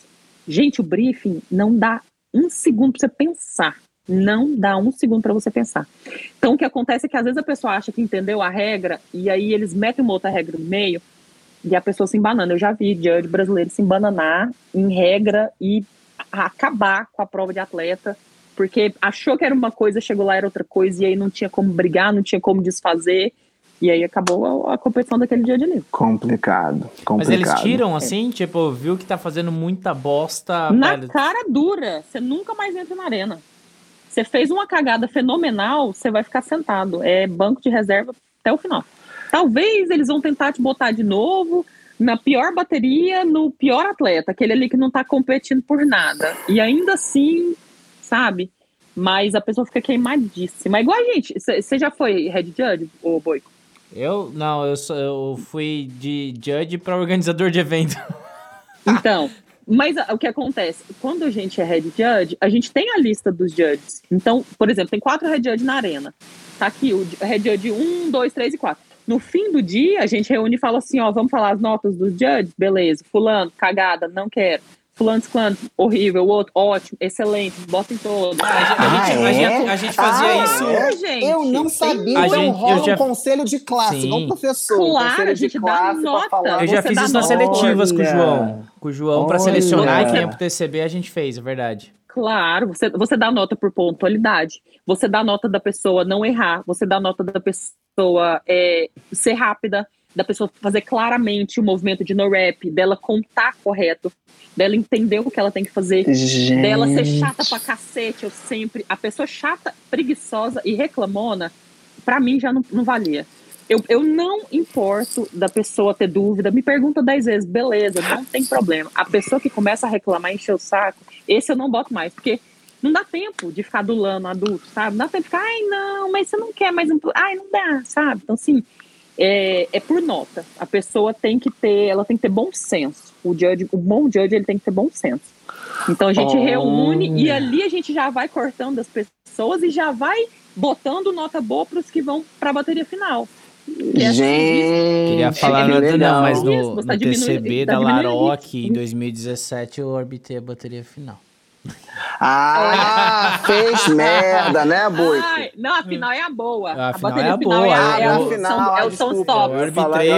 Gente, o briefing não dá um segundo pra você pensar. Não dá um segundo pra você pensar. Então, o que acontece é que às vezes a pessoa acha que entendeu a regra e aí eles metem uma outra regra no meio e a pessoa se embanana. Eu já vi judge brasileiro se embananar em regra e acabar com a prova de atleta porque achou que era uma coisa, chegou lá era outra coisa e aí não tinha como brigar, não tinha como desfazer e aí acabou a, a competição daquele dia de livro. Complicado, complicado. Mas eles tiram assim, tipo, viu que tá fazendo muita bosta. Na velho. cara dura, você nunca mais entra na arena. Você fez uma cagada fenomenal, você vai ficar sentado. É banco de reserva até o final. Talvez eles vão tentar te botar de novo na pior bateria, no pior atleta, aquele ali que não tá competindo por nada. E ainda assim, sabe? Mas a pessoa fica queimadíssima. Igual a gente. Você já foi head judge, ô Boico? Eu, não, eu, só, eu fui de judge pra organizador de evento. Então, mas o que acontece? Quando a gente é head judge, a gente tem a lista dos judges. Então, por exemplo, tem quatro head judge na arena. Tá aqui o head judge 1, 2, 3 e 4. No fim do dia, a gente reúne e fala assim, ó, vamos falar as notas dos judges? Beleza. Fulano, cagada, não quero. Fulano, ciclano, horrível. O outro, ótimo, excelente, bota em todos. A gente, a Ah, gente- a é? gente- a gente fazia Ah, isso. é? gente. Eu não sabia. A então gente- rola eu já- um conselho de classe, Sim. não professor. Claro, conselho a de gente dá nota. falar. Eu já fiz isso nas seletivas com o. João. Com o João pra Olha. selecionar quem ia pro TCB, a gente fez, é verdade. Claro, você, você dá nota por pontualidade, você dá nota da pessoa não errar, você dá nota da pessoa é, ser rápida, da pessoa fazer claramente o movimento de no rap, dela contar correto, dela entender o que ela tem que fazer, Gente. dela ser chata pra cacete, eu sempre. A pessoa chata, preguiçosa e reclamona, pra mim já não, não valia. Eu, eu não importo da pessoa ter dúvida, me pergunta dez vezes, beleza, não tem problema. A pessoa que começa a reclamar, encher o saco, esse eu não boto mais, porque não dá tempo de ficar adulando adulto, sabe? Não dá tempo de ficar, ai, não, mas você não quer mais um. Ai, não dá, sabe? Então, assim, é, é por nota. A pessoa tem que ter, ela tem que ter bom senso. O judge, o bom judge, ele tem que ter bom senso. Então a gente Oh. reúne e ali a gente já vai cortando as pessoas e já vai botando nota boa para os que vão para a bateria final. É assim, Gente, Queria falar, que no, legal. não, mas no, tá no TCB tá da Laroque, em 2017, eu orbitei a bateria final. Ah, fez merda, né? Ai, não, a final é a boa. A A, final é a final boa, é, a, eu- é, a, eu- são, é o som stop. Eu arbitrei,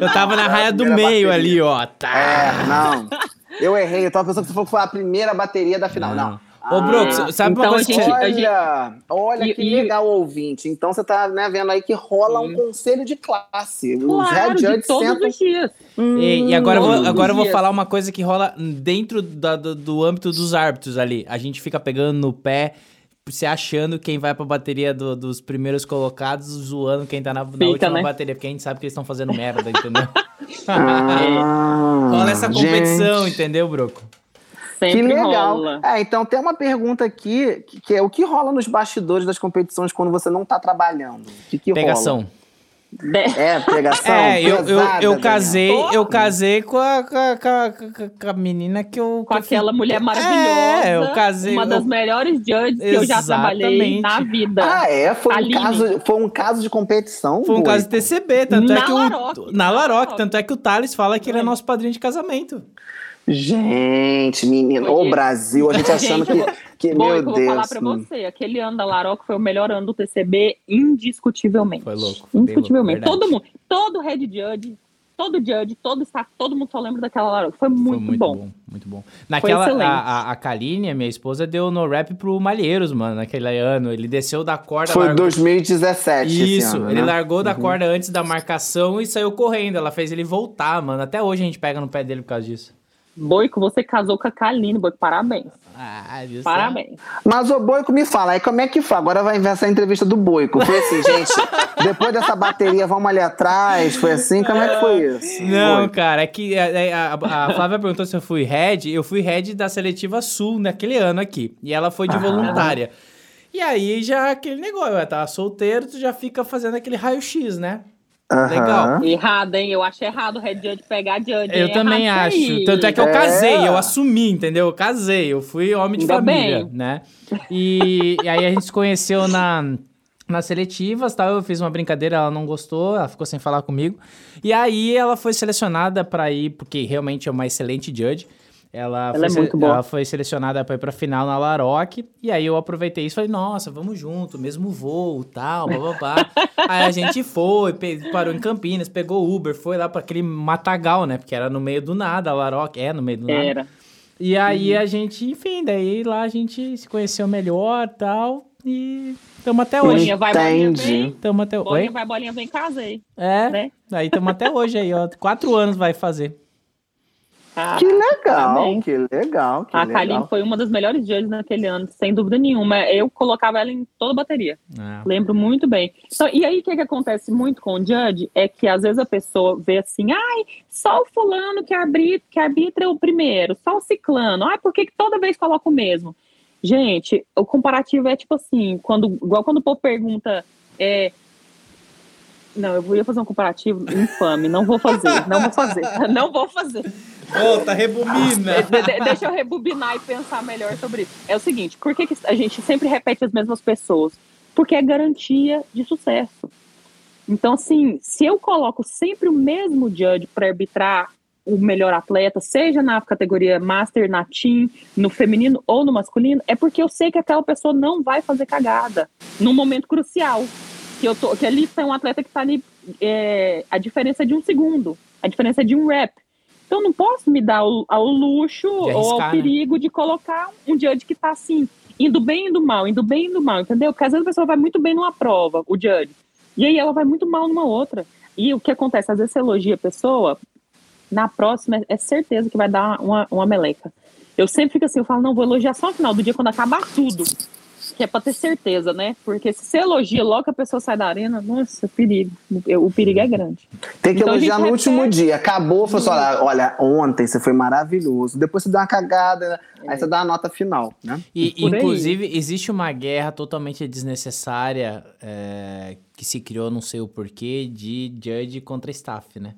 eu tava na raia do meio bateria. ali, ó. Tá. É, não. Eu errei, eu tava pensando que você falou que foi a primeira bateria da final. Não. Não. Ô, Brooks, Ah, sabe uma então coisa a que gente-. Olha, olha E- que e- legal, ouvinte. Então você tá né, vendo aí que rola um conselho de classe. Os Claro, Red de Judges todos sentam. os dias. E, e agora, eu vou, agora eu vou falar uma coisa que rola dentro da- do, do âmbito dos árbitros ali. A gente fica pegando no pé, se achando quem vai pra bateria do- dos primeiros colocados, zoando quem tá na, na Fica, última né? bateria, porque a gente sabe que eles estão fazendo merda, entendeu? Ah, rola essa competição, gente. entendeu, Broco? Que Sempre legal. rola. É, então tem uma pergunta aqui, que, que é o que rola nos bastidores das competições quando você não tá trabalhando? O que, que Pegação. rola? De- É, pegação? É, eu, eu, eu casei, eu casei com a, com a, com a- menina que eu. com aquela mulher maravilhosa. É, eu casei. Uma das eu- melhores judges que eu já trabalhei Exatamente. na vida. Ah, é? Foi um, caso, foi um caso de competição? Foi um caso de? TCB, tanto é Na que o. Laroque, na Laroque, tanto é que o Thales fala que ele é nosso padrinho de casamento. Gente, menino. Foi ele. Brasil, a gente achando Gente, que, que Bom, meu eu vou Deus. falar pra você. Aquele ano da Laroque foi o melhor ano do TCB, indiscutivelmente. Foi louco, foi Indiscutivelmente. louco, todo mundo, todo head judge, todo judge, todo staff, todo mundo só lembra daquela Laroque. Foi muito, Foi muito bom. bom. muito bom. Naquela, a, a, a Kaline, a minha esposa, deu no rap pro Malheiros, mano, naquele ano. Ele desceu da corda. Foi largou- 2017 esse Isso, ano, ele né? largou da corda antes da marcação e saiu correndo. Ela fez ele voltar, mano. Até hoje a gente pega no pé dele por causa disso. Boico, você casou com a Kaline, Boico, parabéns. Ah? Parabéns. Mas o Boico me fala, aí como é que foi? Agora vai ver essa entrevista do Boico. Foi assim, gente, depois dessa bateria, vamos ali atrás. Foi assim? Como é que foi isso? Não, Boico? cara, é que a, a- a Flávia perguntou se eu fui head. Eu fui head da seletiva sul naquele ano aqui. E ela foi de Aham. voluntária. E aí já aquele negócio, eu tava solteiro, tu já fica fazendo aquele raio-x, né? Aham. legal. Errado, hein? Eu acho errado o head judge pegar judge. Eu hein? também Errado acho. aí. Tanto é que eu É. casei, eu assumi, entendeu? Eu casei, eu fui homem de Ainda família, bem. né? E, e aí a gente se conheceu na, nas seletivas, tal. Eu fiz uma brincadeira, ela não gostou, ela ficou sem falar comigo. E aí ela foi selecionada pra ir, porque realmente é uma excelente judge. Ela, Ela foi, é se- muito boa. ela foi selecionada pra ir pra final na Laroque. E aí eu aproveitei isso e falei, nossa, vamos junto, mesmo voo, tal, bababá. aí a gente foi, parou em Campinas, pegou Uber, foi lá pra aquele matagal, né? Porque era no meio do nada, a Laroque é no meio do nada. Era. E aí Uhum. a gente, enfim, daí lá a gente se conheceu melhor tal. E estamos até hoje. Bolinha vai, bolinha vem. Tamo até Bolinha Oi? vai, bolinha vem, casei. É, né? aí estamos até hoje aí, ó. Quatro anos vai fazer. Ah, Que legal, Parabéns. que legal, que a legal. Kaline foi uma das melhores judges naquele ano, sem dúvida nenhuma. Eu colocava ela em toda a bateria. Ah, Lembro muito bem. Então, e aí, o que, que acontece muito com o judge é que às vezes a pessoa vê assim, ai, só o fulano que arbitra, que arbitra é o primeiro, só o ciclano. Ai, por que, que toda vez coloca o mesmo? Gente, o comparativo é tipo assim, quando, igual quando o povo pergunta. É, não, eu ia fazer um comparativo infame, não vou fazer, não vou fazer, não vou fazer. Volta, rebobina. De- de- deixa eu rebobinar e pensar melhor sobre isso. É o seguinte, por que, que a gente sempre repete as mesmas pessoas? Porque é garantia de sucesso. Então, assim, se eu coloco sempre o mesmo judge para arbitrar o melhor atleta, seja na categoria Master, na Team, no feminino ou no masculino, é porque eu sei que aquela pessoa não vai fazer cagada num momento crucial. Que, eu tô, que ali tem um atleta que está ali, é, a diferença é de um segundo, a diferença é de um rep. Então, não posso me dar ao, ao luxo ou ao arriscar, né? perigo de colocar um judge que tá assim, indo bem, indo mal, indo bem, indo mal, entendeu? Porque às vezes a pessoa vai muito bem numa prova, o judge, e aí ela vai muito mal numa outra. E o que acontece? Às vezes você elogia a pessoa, na próxima é- é certeza que vai dar uma, uma meleca. Eu sempre fico assim, eu falo, não, vou elogiar só no final do dia, quando acabar tudo. Que é pra ter certeza, né? Porque se você elogia logo que a pessoa sai da arena, nossa, perigo. O perigo é grande. Tem que então, elogiar no repete... último dia. Acabou, foi só, olha, ontem você foi maravilhoso. Depois você deu uma cagada, é. aí você dá a nota final, né? E, inclusive, existe uma guerra totalmente desnecessária é, que se criou, não sei o porquê, de judge contra staff, né?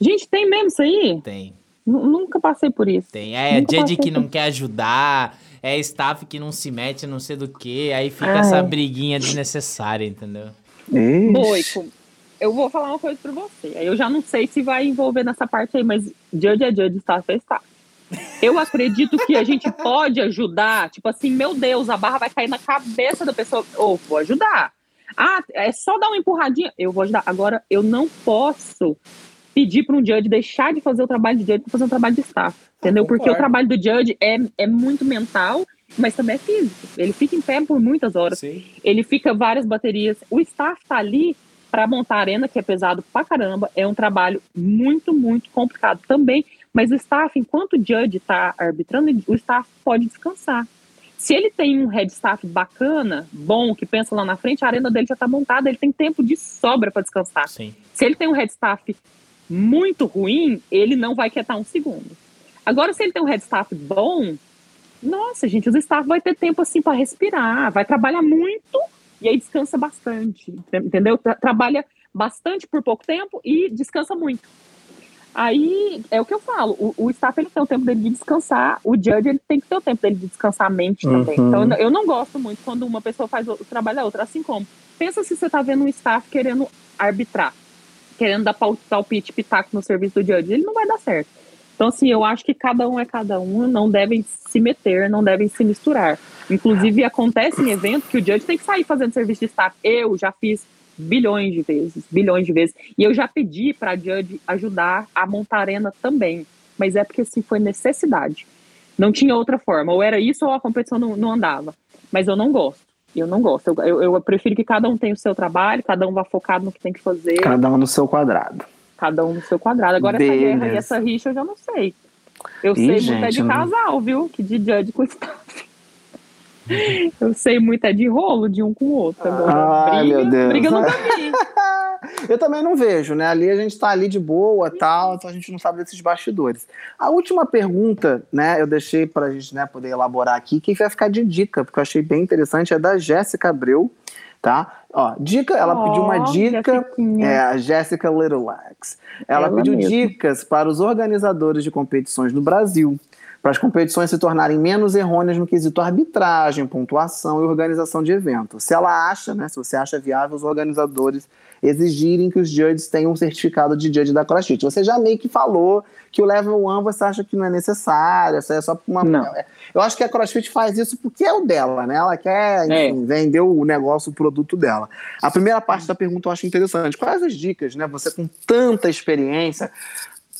Gente, tem mesmo isso aí? Tem. N nunca passei por isso. Tem. É, Nunca judge que não quer ajudar, é staff que não se mete, não sei do que, aí fica Ai. essa briguinha desnecessária, entendeu? Boico, eu vou falar uma coisa pra você. Eu já não sei se vai envolver nessa parte aí, mas judge é judge, staff é staff. Eu acredito que a gente pode ajudar, tipo assim, meu Deus, a barra vai cair na cabeça da pessoa. Ou oh, vou ajudar. Ah, é só dar uma empurradinha. Eu vou ajudar. Agora, eu não posso pedir para um judge deixar de fazer o trabalho de judge para fazer um trabalho de staff. Entendeu? Porque o trabalho do judge é, é muito mental, mas também é físico. Ele fica em pé por muitas horas. Sim. Ele fica várias baterias. O staff tá ali para montar a arena, que é pesado pra caramba. É um trabalho muito, muito complicado também. Mas o staff, enquanto o judge está arbitrando, o staff pode descansar. Se ele tem um head staff bacana, bom, que pensa lá na frente, a arena dele já está montada, ele tem tempo de sobra para descansar. Sim. Se ele tem um head staff muito ruim, ele não vai quietar um segundo. Agora, se ele tem um head staff bom, nossa, gente, os staff vai ter tempo assim para respirar, vai trabalhar muito e aí descansa bastante, entendeu? Trabalha bastante por pouco tempo e descansa muito. Aí é o que eu falo, o, o staff ele tem o tempo dele de descansar, o judge ele tem que ter o tempo dele de descansar a mente uhum. também. Então eu não gosto muito quando uma pessoa faz o trabalho da outra, assim como pensa se você tá vendo um staff querendo arbitrar, querendo dar palpite pitaco no serviço do judge, ele não vai dar certo. Então, assim, eu acho que cada um é cada um, não devem se meter, não devem se misturar. Inclusive, acontece em evento que o judge tem que sair fazendo serviço de staff. Eu já fiz bilhões de vezes, bilhões de vezes. E eu já pedi para a judge ajudar a montar arena também. Mas é porque, assim, foi necessidade. Não tinha outra forma. Ou era isso ou a competição não, não andava. Mas eu não gosto. Eu não gosto. Eu, eu, eu prefiro que cada um tenha o seu trabalho, cada um vá focado no que tem que fazer. Cada um no seu quadrado. Cada um no seu quadrado. Agora, Beleza. essa guerra e essa rixa eu já não sei. Eu Ih, sei gente, muito é de casal, viu? Que de judge com staff. Eu sei muito é de rolo de um com o outro. Agora, Ai, briga, meu Deus. briga nunca vi. eu também não vejo, né? Ali a gente tá ali de boa tal, então a gente não sabe desses bastidores. A última pergunta, né, eu deixei pra gente né, poder elaborar aqui, que vai ficar de dica, porque eu achei bem interessante, é da Jéssica Abreu tá? Ó, dica, ela oh, pediu uma dica, é a Jessica Littlewax. Ela, ela pediu mesmo. dicas para os organizadores de competições no Brasil, para as competições se tornarem menos errôneas no quesito arbitragem, pontuação e organização de eventos. Se ela acha, né, se você acha viável os organizadores exigirem que os judges tenham um certificado de judge da CrossFit. Você já meio que falou que o level 1 você acha que não é necessário, isso é só uma. Não. É, eu acho que a CrossFit faz isso porque é o dela, né? Ela quer enfim, é. vender o negócio, o produto dela. A primeira parte da pergunta eu acho interessante. Quais as dicas, né? Você com tanta experiência,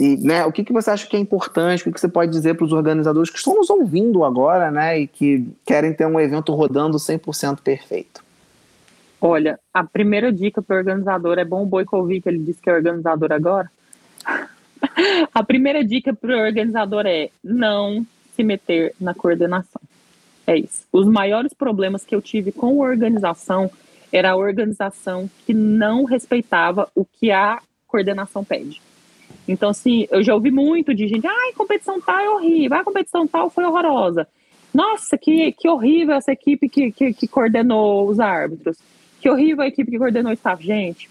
e, né, o que, que você acha que é importante? O que, que você pode dizer para os organizadores que estão nos ouvindo agora, né, e que querem ter um evento rodando 100% perfeito? Olha, a primeira dica para o organizador é bom o Boi ouvir que ele disse que é organizador agora. a primeira dica para o organizador é não se meter na coordenação. É isso. Os maiores problemas que eu tive com organização era a organização que não respeitava o que a coordenação pede. Então, assim, eu já ouvi muito de gente, ai, competição tal é horrível, a competição tal foi horrorosa. Nossa, que, que horrível essa equipe que, que, que coordenou os árbitros. Que horrível a equipe que coordenou o staff. Gente,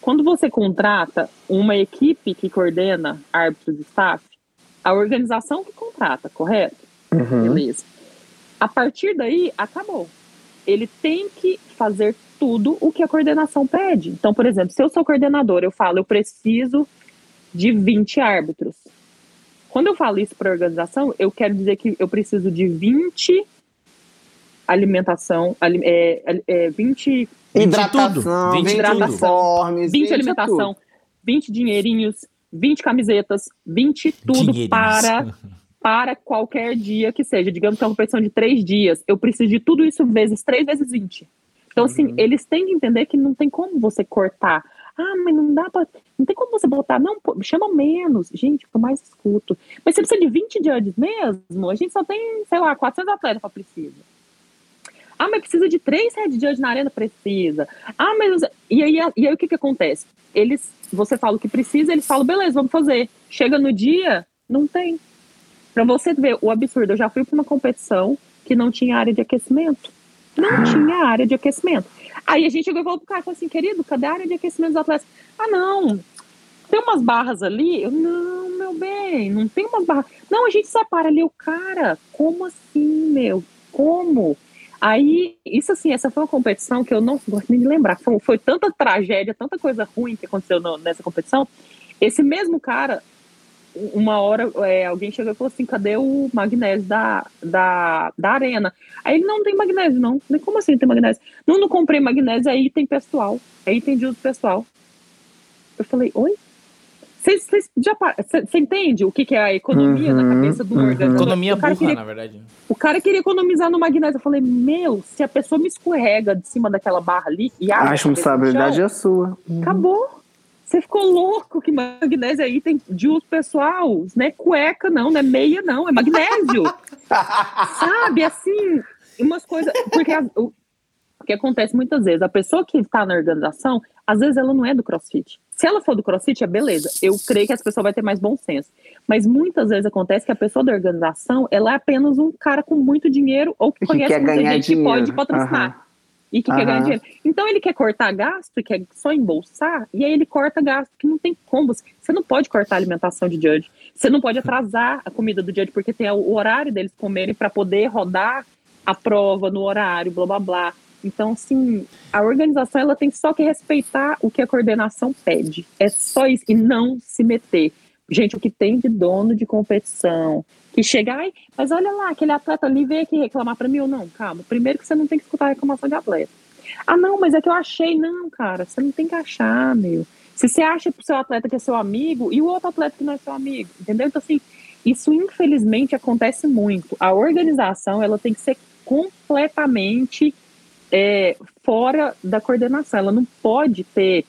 quando você contrata uma equipe que coordena árbitros e staff, a organização que contrata, correto? Uhum. Beleza. A partir daí, acabou. Ele tem que fazer tudo o que a coordenação pede. Então, por exemplo, se eu sou coordenador, eu falo, eu preciso de 20 árbitros. Quando eu falo isso para a organização, eu quero dizer que eu preciso de 20 alimentação, é, é, 20 Hidratação, 20, 20 hidratação, 20, 20 alimentação, 20 dinheirinhos, 20 camisetas, 20 tudo para para qualquer dia que seja. Digamos que é uma competição de três dias. Eu preciso de tudo isso vezes três vezes 20. Então, assim, uhum. eles têm que entender que não tem como você cortar. Ah, mas não dá pra. Não tem como você botar. Não, pô, chama menos. Gente, eu mais escuto. Mas você precisa de 20 judges mesmo? A gente só tem, sei lá, 400 atletas para precisa. Ah, mas precisa de três head judge na arena? Precisa. Ah, mas. E aí, e aí o que, que acontece? Eles, você fala o que precisa, eles falam, beleza, vamos fazer. Chega no dia, não tem. Pra você ver o absurdo, eu já fui para uma competição que não tinha área de aquecimento. Não ah. tinha área de aquecimento. Aí a gente chegou e falou pro cara, falou assim, querido, cadê a área de aquecimento dos atletas? Ah, não, tem umas barras ali? Eu, não, meu bem, não tem umas barras. Não, a gente separa ali o cara. Como assim, meu? Como? Aí, isso assim, essa foi uma competição que eu não gosto nem de lembrar. Foi, foi tanta tragédia, tanta coisa ruim que aconteceu no, nessa competição. Esse mesmo cara, uma hora, é, alguém chegou e falou assim: cadê o magnésio da, da, da arena? Aí ele não tem magnésio, não. Como assim tem magnésio? Não, não comprei magnésio, aí tem pessoal. Aí tem de uso pessoal. Eu falei, oi? Você entende o que, que, é a economia uhum, na cabeça do uhum. organizador? Economia burra, queria, na verdade. O cara queria economizar no magnésio. Eu falei, meu, se a pessoa me escorrega de cima daquela barra ali e A responsabilidade chão, é sua. Uhum. Acabou. Você ficou louco que magnésio aí tem de uso pessoal, não é cueca não, não é meia não, é magnésio. Sabe, assim, umas coisas... Porque a, o, o que acontece muitas vezes, a pessoa que está na organização, às vezes ela não é do crossfit. Se ela for do crossfit, é beleza. Eu creio que essa pessoa vai ter mais bom senso. Mas muitas vezes acontece que a pessoa da organização, ela é apenas um cara com muito dinheiro ou que, que conhece muita gente dinheiro. que pode patrocinar. Uhum. E que uhum. quer ganhar dinheiro. Então ele quer cortar gasto e quer só embolsar, e aí ele corta gasto, que não tem como. Você não pode cortar a alimentação de judge. Você não pode atrasar a comida do judge, porque tem o horário deles comerem para poder rodar a prova no horário, blá blá blá. Então, assim, a organização ela tem só que respeitar o que a coordenação pede. É só isso, e não se meter. Gente, o que tem de dono de competição, que chega, ai, mas olha lá, aquele atleta ali veio aqui reclamar para mim ou não. Calma, primeiro que você não tem que escutar a reclamação de atleta. Ah, não, mas é que eu achei. Não, cara, você não tem que achar, meu. Se você acha pro seu atleta que é seu amigo, e o outro atleta que não é seu amigo, entendeu? Então, assim, isso infelizmente acontece muito. A organização, ela tem que ser completamente é, fora da coordenação. Ela não pode ter.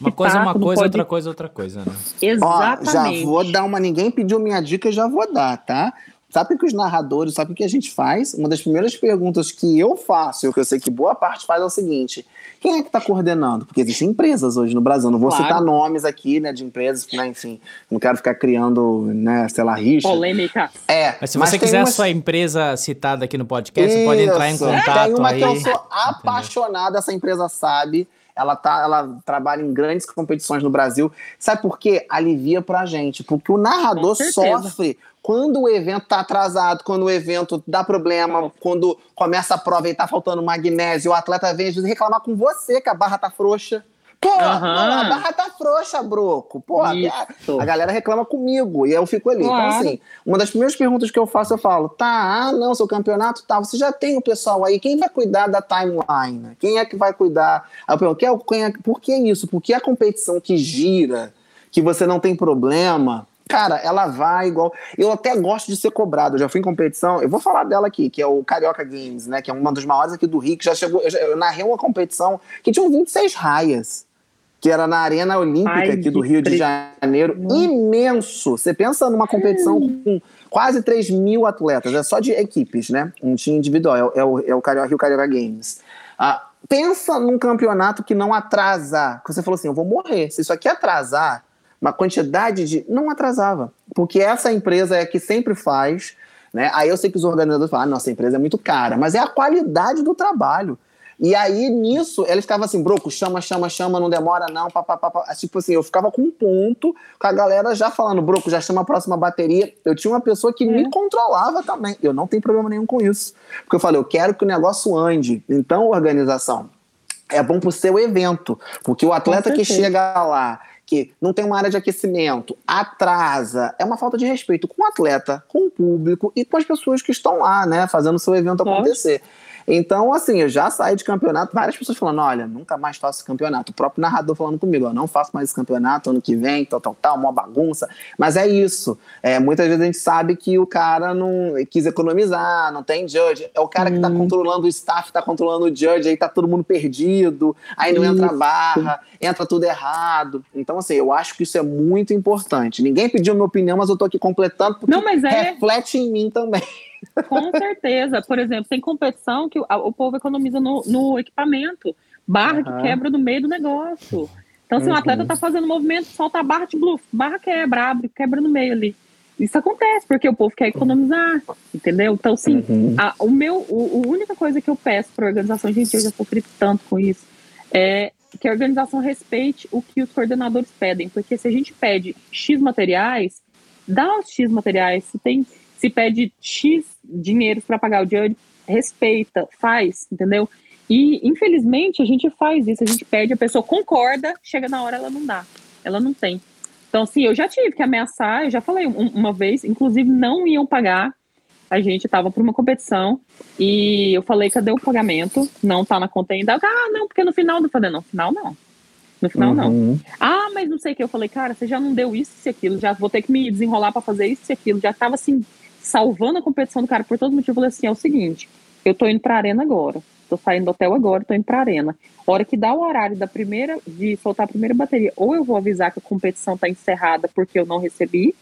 Uma coisa é uma coisa, pode... outra coisa é outra coisa, né? Exatamente. Ó, já vou dar uma. Ninguém pediu minha dica, já vou dar, tá? Sabe que os narradores, sabe o que a gente faz? Uma das primeiras perguntas que eu faço, e que eu sei que boa parte faz, é o seguinte: quem é que está coordenando? Porque existem empresas hoje no Brasil. Não vou claro. citar nomes aqui, né, de empresas, né, enfim, não quero ficar criando, né, sei lá, rixa. Polêmica. É. Mas se você quiser uma... a sua empresa citada aqui no podcast, Isso. você pode entrar em contato. Tem uma aí. que eu sou apaixonada, essa empresa sabe. Ela, tá, ela trabalha em grandes competições no Brasil. Sabe por quê? Alivia pra gente. Porque o narrador sofre quando o evento tá atrasado, quando o evento dá problema, quando começa a prova e tá faltando magnésio, o atleta vem às vezes reclamar com você que a barra tá frouxa. Pô, uhum. a barra tá frouxa, broco. Pô, a, a, galera reclama comigo e eu fico ali. Então, claro. Então, assim, uma das primeiras perguntas que eu faço, eu falo: tá, ah, não, seu campeonato tá, você já tem o pessoal aí, quem vai cuidar da timeline? Quem é que vai cuidar? Aí eu pergunto, quem é, por que isso? Por que a competição que gira, que você não tem problema, Cara, ela vai igual. Eu até gosto de ser cobrado. Eu já fui em competição. Eu vou falar dela aqui, que é o Carioca Games, né? Que é uma dos maiores aqui do Rio, que já chegou. Eu, já, eu narrei uma competição que tinha 26 raias que era na Arena Olímpica Ai, aqui do Rio de Janeiro, imenso. Você pensa numa competição com quase 3 mil atletas, é só de equipes, né? Um time individual, é, é o, é o Carioca, Rio Carioca Games. Ah, pensa num campeonato que não atrasa, que você falou assim, eu vou morrer. Se isso aqui atrasar, uma quantidade de... Não atrasava, porque essa empresa é que sempre faz, né? Aí eu sei que os organizadores falam, ah, nossa empresa é muito cara, mas é a qualidade do trabalho. E aí, nisso, ela estava assim, broco, chama, chama, chama, não demora não, papapá. Tipo assim, eu ficava com um ponto, com a galera já falando, broco, já chama a próxima bateria. Eu tinha uma pessoa que é. me controlava também. Eu não tenho problema nenhum com isso. Porque eu falei, eu quero que o negócio ande. Então, organização, é bom pro seu evento. Porque o atleta que chega lá que não tem uma área de aquecimento, atrasa, é uma falta de respeito com o atleta, com o público e com as pessoas que estão lá, né, fazendo o seu evento acontecer. Então, assim, eu já saí de campeonato, várias pessoas falando: olha, nunca mais faço campeonato. O próprio narrador falando comigo: não faço mais esse campeonato ano que vem, tal, tal, tal, uma bagunça. Mas é isso. É, muitas vezes a gente sabe que o cara não quis economizar, não tem judge. É o cara hum. que tá hum. controlando o staff, tá controlando o judge, aí tá todo mundo perdido, aí não isso. entra barra, entra tudo errado. Então, assim, eu acho que isso é muito importante. Ninguém pediu minha opinião, mas eu tô aqui completando porque não, mas é... reflete em mim também. Com certeza. Por exemplo, tem competição que o, o povo economiza no, no equipamento. Barra uhum. que quebra no meio do negócio. Então, se uhum. um atleta tá fazendo movimento, solta a barra de bluff, barra quebra, abre, quebra no meio ali. Isso acontece, porque o povo quer economizar, entendeu? Então, sim, uhum. a, o meu, o, a única coisa que eu peço para a organização, gente, eu já sofri tanto com isso, é que a organização respeite o que os coordenadores pedem, porque se a gente pede X materiais, dá os X materiais, se tem, se pede X dinheiro para pagar o judge, respeita, faz, entendeu? E infelizmente a gente faz isso, a gente pede, a pessoa concorda, chega na hora ela não dá, ela não tem. Então, sim, eu já tive que ameaçar, eu já falei uma vez, inclusive não iam pagar. A gente estava para uma competição e eu falei, cadê o pagamento? Não tá na conta ainda. Ah, não, porque no final do falei, não, no final não. No final uhum. não. Ah, mas não sei o que. Eu falei, cara, você já não deu isso e aquilo, já vou ter que me desenrolar para fazer isso e aquilo. Já tava assim, salvando a competição do cara por todo motivo. Eu falei assim: é o seguinte, eu tô indo pra arena agora. Tô saindo do hotel agora, tô indo pra arena. hora que dá o horário da primeira, de soltar a primeira bateria, ou eu vou avisar que a competição tá encerrada porque eu não recebi,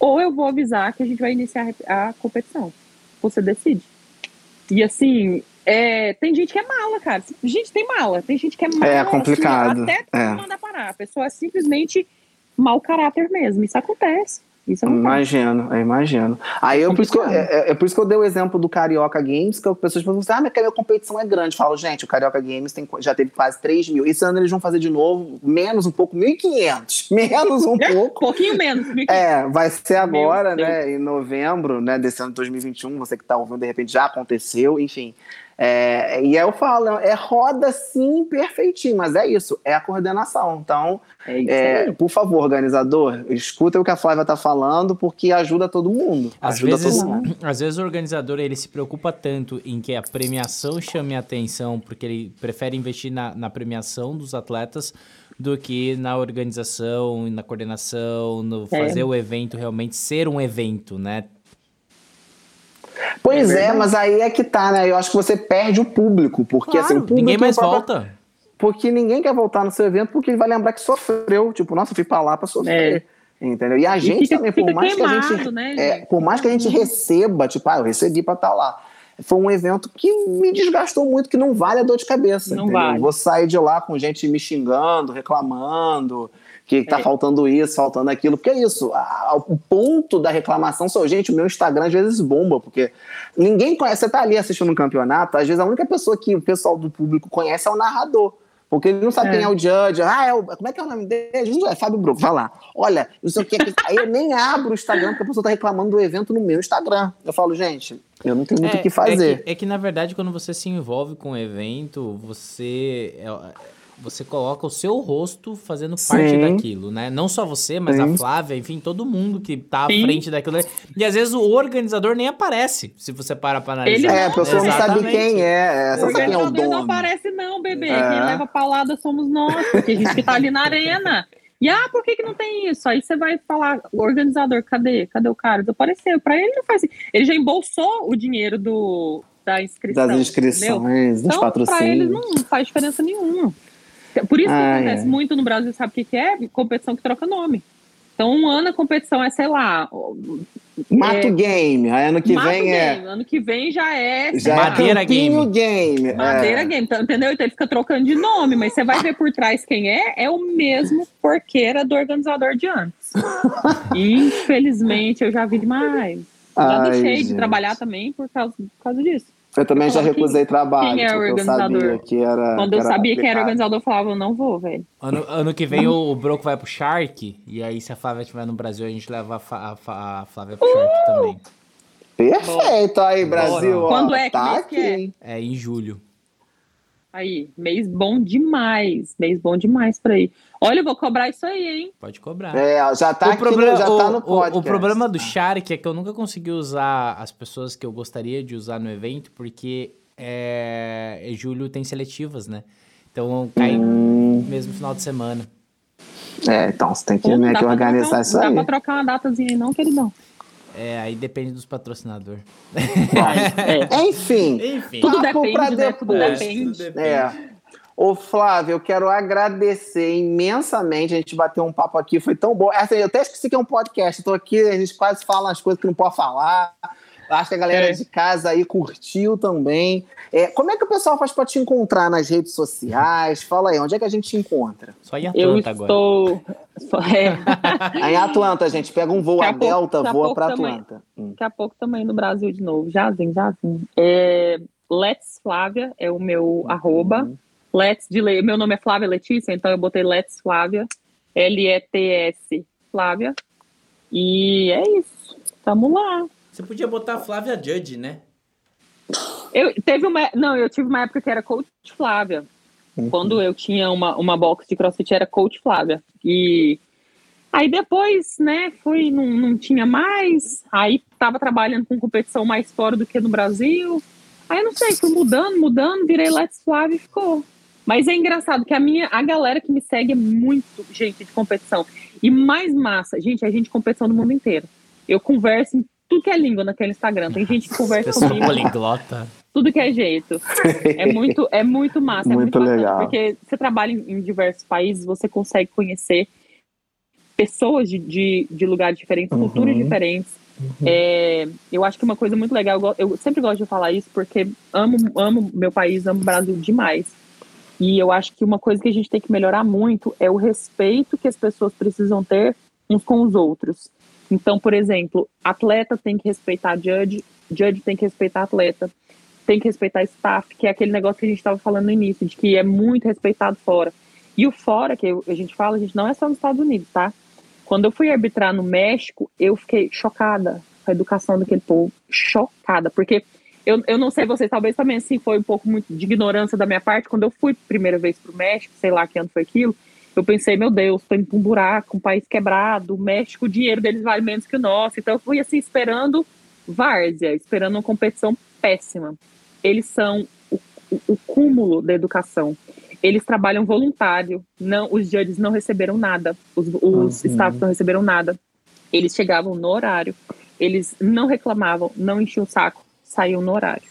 ou eu vou avisar que a gente vai iniciar a competição. Você decide. E assim, é, tem gente que é mala, cara. Gente, tem mala. Tem gente que é mala. É complicado. Assim, até é. mandar parar. A pessoa é simplesmente mau caráter mesmo. Isso acontece. Isso é imagino, eu imagino. Aí eu, por isso que eu, é, é, é, por isso que eu dei o exemplo do Carioca Games, que as pessoas perguntam assim, ah, mas a minha competição é grande. Eu falo, gente, o Carioca Games tem, já teve quase 3 mil. Esse ano eles vão fazer de novo, menos um pouco, 1.500. Menos um pouco. pouquinho menos. 1, é, vai ser agora, né, em novembro, né, desse ano de 2021. Você que está ouvindo, de repente já aconteceu, enfim. É, e aí eu falo, é roda sim perfeitinho, mas é isso, é a coordenação. Então, é é, por favor, organizador, escuta o que a Flávia está falando, porque ajuda todo mundo. Às ajuda vezes, todo mundo. às vezes o organizador ele se preocupa tanto em que a premiação chame a atenção, porque ele prefere investir na, na premiação dos atletas do que na organização, na coordenação, no é. fazer o evento realmente ser um evento, né? Pois é, é, mas aí é que tá, né? Eu acho que você perde o público, porque claro, assim, o público. Ninguém mais volta. Porque ninguém quer voltar no seu evento porque ele vai lembrar que sofreu. Tipo, nossa, fui pra lá pra sofrer. É. Entendeu? E a gente fica, também, por mais queimado, que a gente. Né, é, por mais que a gente receba, tipo, ah, eu recebi pra estar tá lá. Foi um evento que me desgastou muito, que não vale a dor de cabeça. Não entendeu? vale. Vou sair de lá com gente me xingando, reclamando que tá é. faltando isso, faltando aquilo, porque é isso, a, o ponto da reclamação sou gente, o meu Instagram às vezes bomba, porque ninguém conhece, você tá ali assistindo um campeonato, às vezes a única pessoa que o pessoal do público conhece é o narrador, porque ele não sabe é. quem é o judge, ah, é o, como é que é o nome dele? É Fábio Bruno, vai lá, olha, não sei o que, aí eu nem abro o Instagram, porque a pessoa tá reclamando do evento no meu Instagram, eu falo, gente, eu não tenho muito o é, que fazer. É que, é que, na verdade, quando você se envolve com o evento, você é, você coloca o seu rosto fazendo parte Sim. daquilo, né? Não só você, mas Sim. a Flávia, enfim, todo mundo que tá à Sim. frente daquilo. E às vezes o organizador nem aparece, se você para pra analisar. Ele é, a pessoa não sabe quem é, é, só sabe quem é o dono. não aparece não, bebê. É. Quem leva a paulada somos nós, porque a gente que tá ali na arena. E ah, por que, que não tem isso? Aí você vai falar, o organizador, cadê? Cadê o cara? Desapareceu. Pra ele não faz assim. Ele já embolsou o dinheiro do, da inscrição. Das inscrições, dos então, patrocínios. Pra ele não faz diferença nenhuma. Por isso que ah, acontece é. muito no Brasil, sabe o que, que é? Competição que troca nome. Então, um ano a competição é, sei lá. Mato é, Game, aí ano que vem é. game. é. Ano que vem já é. Já é Madeira é Game. game. Madeira é. Game, então, entendeu? Então ele fica trocando de nome, mas você vai ver por trás quem é, é o mesmo porqueira do organizador de antes. Infelizmente, eu já vi demais. Já Ai, deixei gente. de trabalhar também por causa, por causa disso. Eu também já recusei quem, trabalho. Quem é o organizador? Que era, Quando eu sabia complicado. quem era o organizador, eu falava, eu não vou, velho. Ano, ano que vem o, Broco vai pro Shark, e aí se a Flávia estiver no Brasil, a gente leva a, a, a Flávia pro uh! Shark também. Perfeito aí, Brasil. Quando é? Tá que é? É em julho. Aí, mês bom demais. Mês bom demais pra ir. Olha, eu vou cobrar isso aí, hein? Pode cobrar. É, já tá, o problema, no, já o, tá no podcast. O, o, problema do Shark é que eu nunca consegui usar as pessoas que eu gostaria de usar no evento, porque é, é julho tem seletivas, né? Então cai hum. mesmo final de semana. É, então você tem que, Pô, né, que organizar isso aí. Não dá pra trocar uma datazinha aí não, queridão. É, aí depende dos patrocinadores. É. Enfim, Enfim, tudo depende, né? Tudo depende. Tudo depende. É. Ô, Flávio, eu quero agradecer imensamente. A gente bateu um papo aqui, foi tão bom. Assim, eu até esqueci que é um podcast. Estou aqui, a gente quase fala as coisas que não pode falar. Acho que a galera é. de casa aí curtiu também. É, como é que o pessoal faz para te encontrar nas redes sociais? Fala aí, onde é que a gente te encontra? Só em Atlanta Eu estou... agora. É. em Atlanta, gente. Pega um voo a, a Delta, voa para Atlanta. Hum. Daqui a pouco também no Brasil de novo. Jazinho, Jazinho. É, Let's Flávia é o meu uhum. arroba. Let's de Le... Meu nome é Flávia Letícia, então eu botei Let's Flávia. L-E-T-S Flávia. E é isso. Tamo lá. Você podia botar Flávia Judge, né? Eu teve uma. Não, eu tive uma época que era Coach Flávia. Uhum. Quando eu tinha uma, uma box de crossfit, era Coach Flávia. E aí depois, né, fui, não, não tinha mais. Aí tava trabalhando com competição mais fora do que no Brasil. Aí eu não sei, fui mudando, mudando, virei Let's Flávia e ficou. Mas é engraçado que a minha, a galera que me segue é muito gente de competição. E mais massa, gente, a gente competição do mundo inteiro. Eu converso em tudo que é língua naquele Instagram. Tem gente que conversa comigo. poliglota. Tudo que é jeito. É muito, é muito massa. Muito, é muito legal. Porque você trabalha em, em, diversos países, você consegue conhecer pessoas de, de, de lugares diferentes, uhum. culturas diferentes. Uhum. É, eu acho que uma coisa muito legal, eu sempre gosto de falar isso porque amo, amo meu país, amo o Brasil demais. E eu acho que uma coisa que a gente tem que melhorar muito é o respeito que as pessoas precisam ter uns com os outros. Então, por exemplo, atleta tem que respeitar judge, judge tem que respeitar atleta, tem que respeitar staff, que é aquele negócio que a gente estava falando no início, de que é muito respeitado fora. E o fora, que a gente fala, a gente não é só nos Estados Unidos, tá? Quando eu fui arbitrar no México, eu fiquei chocada com a educação daquele povo. Chocada, porque eu, eu não sei vocês, talvez também assim foi um pouco muito de ignorância da minha parte. Quando eu fui primeira vez para o México, sei lá que ano foi aquilo, eu pensei, meu Deus, tô indo pra um buraco, um país quebrado, o México, o dinheiro deles vale menos que o nosso. Então eu fui assim esperando várzea, esperando uma competição péssima. Eles são o, o, o cúmulo da educação. Eles trabalham voluntário, não, os judges não receberam nada, os, os staffs não receberam nada. Eles chegavam no horário, eles não reclamavam, não enchiam o saco saíam no horário.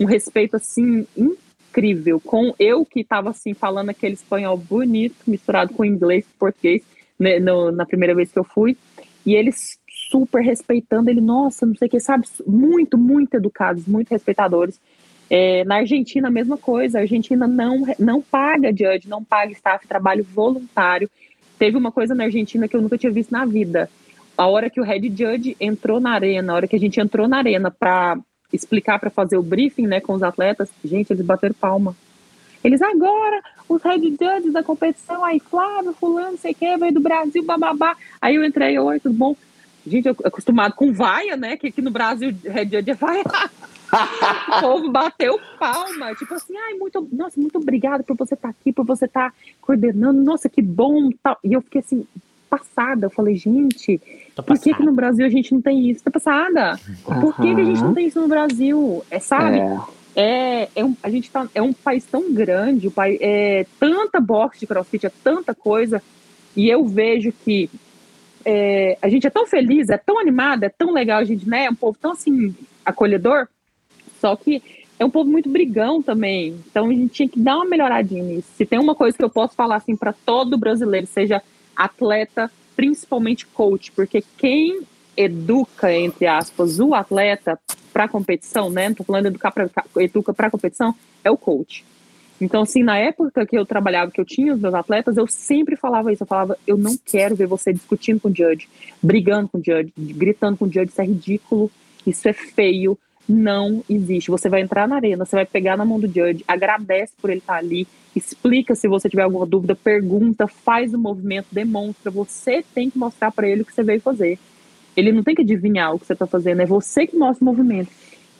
Um respeito assim incrível com eu que estava assim falando aquele espanhol bonito misturado com inglês e português né, no, na primeira vez que eu fui e eles super respeitando ele nossa não sei o que sabe muito muito educados muito respeitadores. É, na Argentina a mesma coisa a Argentina não não paga judge não paga staff trabalho voluntário. Teve uma coisa na Argentina que eu nunca tinha visto na vida. A hora que o head judge entrou na arena a hora que a gente entrou na arena para explicar para fazer o briefing né, com os atletas, gente, eles bateram palma. Eles agora, os head judges da competição, aí Flávio, fulano, sei que, veio do Brasil, bababá. Aí eu entrei, oi, tudo bom? Gente, eu acostumado com vaia, né? Que aqui no Brasil, head judge é vaia. o povo bateu palma, tipo assim, ai, muito, nossa, muito obrigado por você estar tá aqui, por você estar tá coordenando, nossa, que bom, tal. E eu fiquei assim, passada. Eu falei, gente, por que, que no Brasil a gente não tem isso? Tá passada. Uhum. Por que, que a gente não tem isso no Brasil? É, sabe? É. É, é um, a gente tá, é um país tão grande, o país, é tanta boxe de crossfit, é tanta coisa, e eu vejo que é, a gente é tão feliz, é tão animado, é tão legal, a gente, né? É um povo tão assim, acolhedor, só que é um povo muito brigão também. Então a gente tinha que dar uma melhoradinha nisso. Se tem uma coisa que eu posso falar assim para todo brasileiro, seja atleta, principalmente coach, porque quem educa, entre aspas, o atleta para competição, né? Não tô falando educar para educa para competição, é o coach. Então, assim, na época que eu trabalhava, que eu tinha os meus atletas, eu sempre falava isso. Eu falava, eu não quero ver você discutindo com o judge, brigando com o judge, gritando com o judge, isso é ridículo, isso é feio, não existe. Você vai entrar na arena, você vai pegar na mão do judge, agradece por ele estar ali, explica se você tiver alguma dúvida, pergunta, faz o movimento, demonstra. Você tem que mostrar para ele o que você veio fazer. Ele não tem que adivinhar o que você está fazendo, é você que mostra o movimento.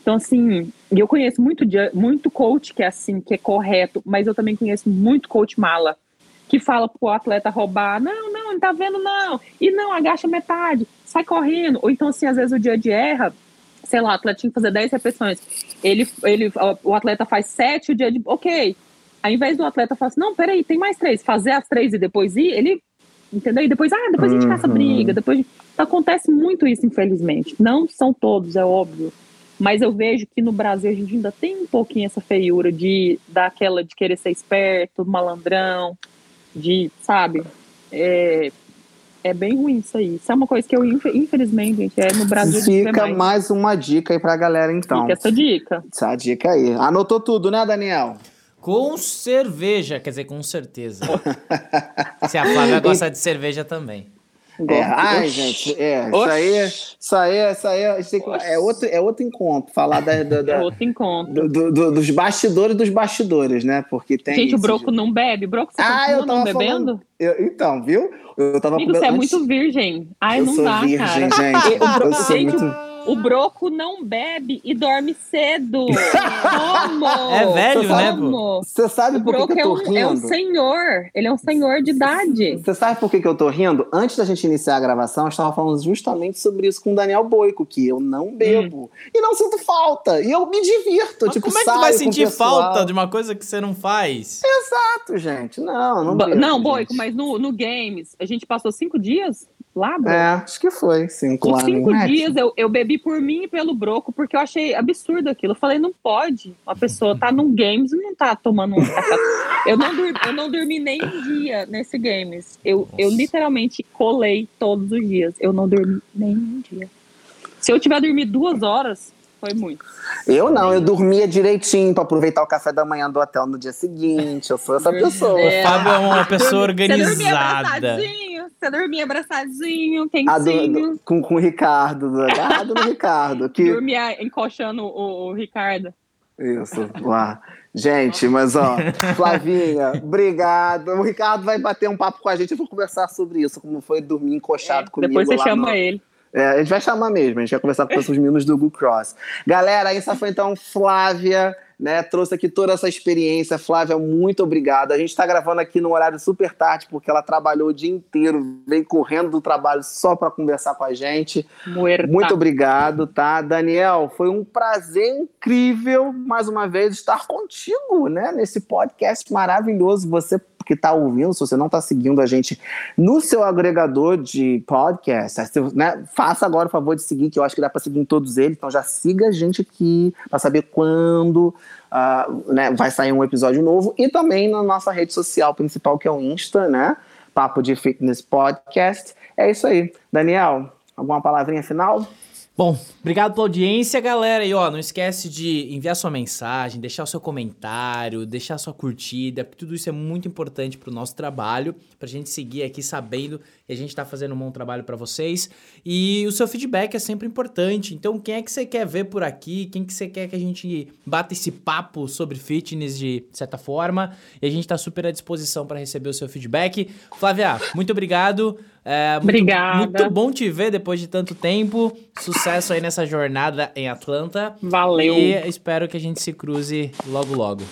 Então, assim, eu conheço muito, muito coach que é assim, que é correto, mas eu também conheço muito coach mala, que fala pro atleta roubar, não, não, não tá vendo, não, e não, agacha metade, sai correndo. Ou então, assim, às vezes o dia de erra, sei lá, o atleta tinha que fazer 10 repetições. Ele, ele, o atleta faz 7, o dia de. Ok. Ao invés do atleta falar assim, não, peraí, tem mais três, fazer as três e depois ir, ele. Entendeu? E depois, ah, depois a gente caça uhum. briga, depois. Acontece muito isso, infelizmente. Não são todos, é óbvio. Mas eu vejo que no Brasil a gente ainda tem um pouquinho essa feiura de daquela de querer ser esperto, malandrão, de, sabe? É, é bem ruim isso aí. Isso é uma coisa que eu, infelizmente, gente, é no Brasil. Fica mais. mais uma dica aí pra galera, então. Fica essa dica. Essa dica aí. Anotou tudo, né, Daniel? Com cerveja, quer dizer, com certeza. Se a Flávia gosta de cerveja também. É, ai, gente, é, isso aí, isso aí, isso aí, é outro, é outro encontro, falar da, da, da é outro encontro. Do, do, do, dos bastidores dos bastidores, né? Porque tem. Gente, o Broco de... não bebe, Broco, você ah, eu tava não bebendo? Falando, eu, então, viu? Eu tava Amigo, você é muito virgem. Ai, eu não sou dá, virgem, cara. gente. Broco, eu sou muito... O Broco não bebe e dorme cedo. Como? É velho, né, Você sabe por que, que eu tô rindo? É um, é um senhor. Ele é um senhor de idade. Você sabe por que, que eu tô rindo? Antes da gente iniciar a gravação, eu estava falando justamente sobre isso com o Daniel Boico, que eu não bebo. Hum. E não sinto falta. E eu me divirto. Mas tipo, como é que tu vai sentir falta de uma coisa que você não faz? Exato, gente. Não, não bebo, Não, Boico, mas no, no Games, a gente passou cinco dias lá, Broco. É, acho que foi, cinco Os cinco dias eu, eu bebi por mim e pelo Broco, porque eu achei absurdo aquilo. Eu falei, não pode. Uma pessoa tá num games e não tá tomando um café. Eu não, dormi, eu não dormi nem um dia nesse games. Eu, eu literalmente colei todos os dias. Eu não dormi nem um dia. Se eu tiver dormido duas horas, foi muito. Eu não, eu dormia direitinho para aproveitar o café da manhã do hotel no dia seguinte. Eu sou essa pessoa. É. O Fábio é uma pessoa organizada. Você dormia abraçadinho, quentinho. Do, do, com, com o Ricardo, agarrado no Ricardo. Que... Dormia encoxando o, o Ricardo. Isso, lá. Gente, mas ó, Flavinha, obrigado. O Ricardo vai bater um papo com a gente e vou conversar sobre isso, como foi dormir encoxado é, comigo. Depois você chama no... ele. É, a gente vai chamar mesmo, a gente vai conversar com os meninos do Google Cross. Galera, essa foi então Flávia né? Trouxe aqui toda essa experiência. Flávia, muito obrigado. A gente está gravando aqui no horário super tarde, porque ela trabalhou o dia inteiro, veio correndo do trabalho só para conversar com a gente. Muerta. Muito obrigado, tá? Daniel, foi um prazer incrível, mais uma vez, estar contigo, né? Nesse podcast maravilhoso. Você que está ouvindo, se você não está seguindo a gente no seu agregador de podcast, né, faça agora o favor de seguir, que eu acho que dá para seguir em todos eles. Então já siga a gente aqui para saber quando uh, né, vai sair um episódio novo e também na nossa rede social principal, que é o Insta, né? Papo de Fitness Podcast. É isso aí. Daniel, alguma palavrinha final? Bom, obrigado pela audiência, galera. E ó, não esquece de enviar sua mensagem, deixar o seu comentário, deixar sua curtida, porque tudo isso é muito importante para o nosso trabalho, para a gente seguir aqui sabendo que a gente está fazendo um bom trabalho para vocês. E o seu feedback é sempre importante. Então, quem é que você quer ver por aqui? Quem que você quer que a gente bata esse papo sobre fitness de certa forma? E a gente está super à disposição para receber o seu feedback. Flávia, muito obrigado. É, muito, Obrigada. Muito bom te ver depois de tanto tempo. Sucesso aí nessa jornada em Atlanta. Valeu. E espero que a gente se cruze logo, logo.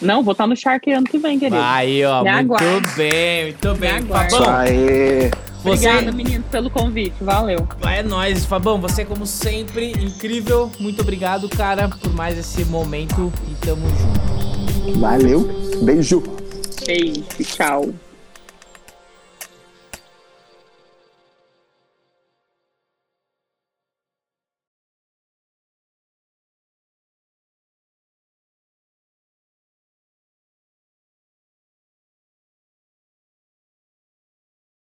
Não, vou estar no Shark ano que vem, querido. Aí, ó. Me muito aguarde. bem, muito bem. Fabão. Aê. Você... Obrigada, menino, pelo convite. Valeu. É nóis, Fabão. Você, como sempre, incrível. Muito obrigado, cara, por mais esse momento e tamo junto. Valeu. Beijo. Beijo. Tchau.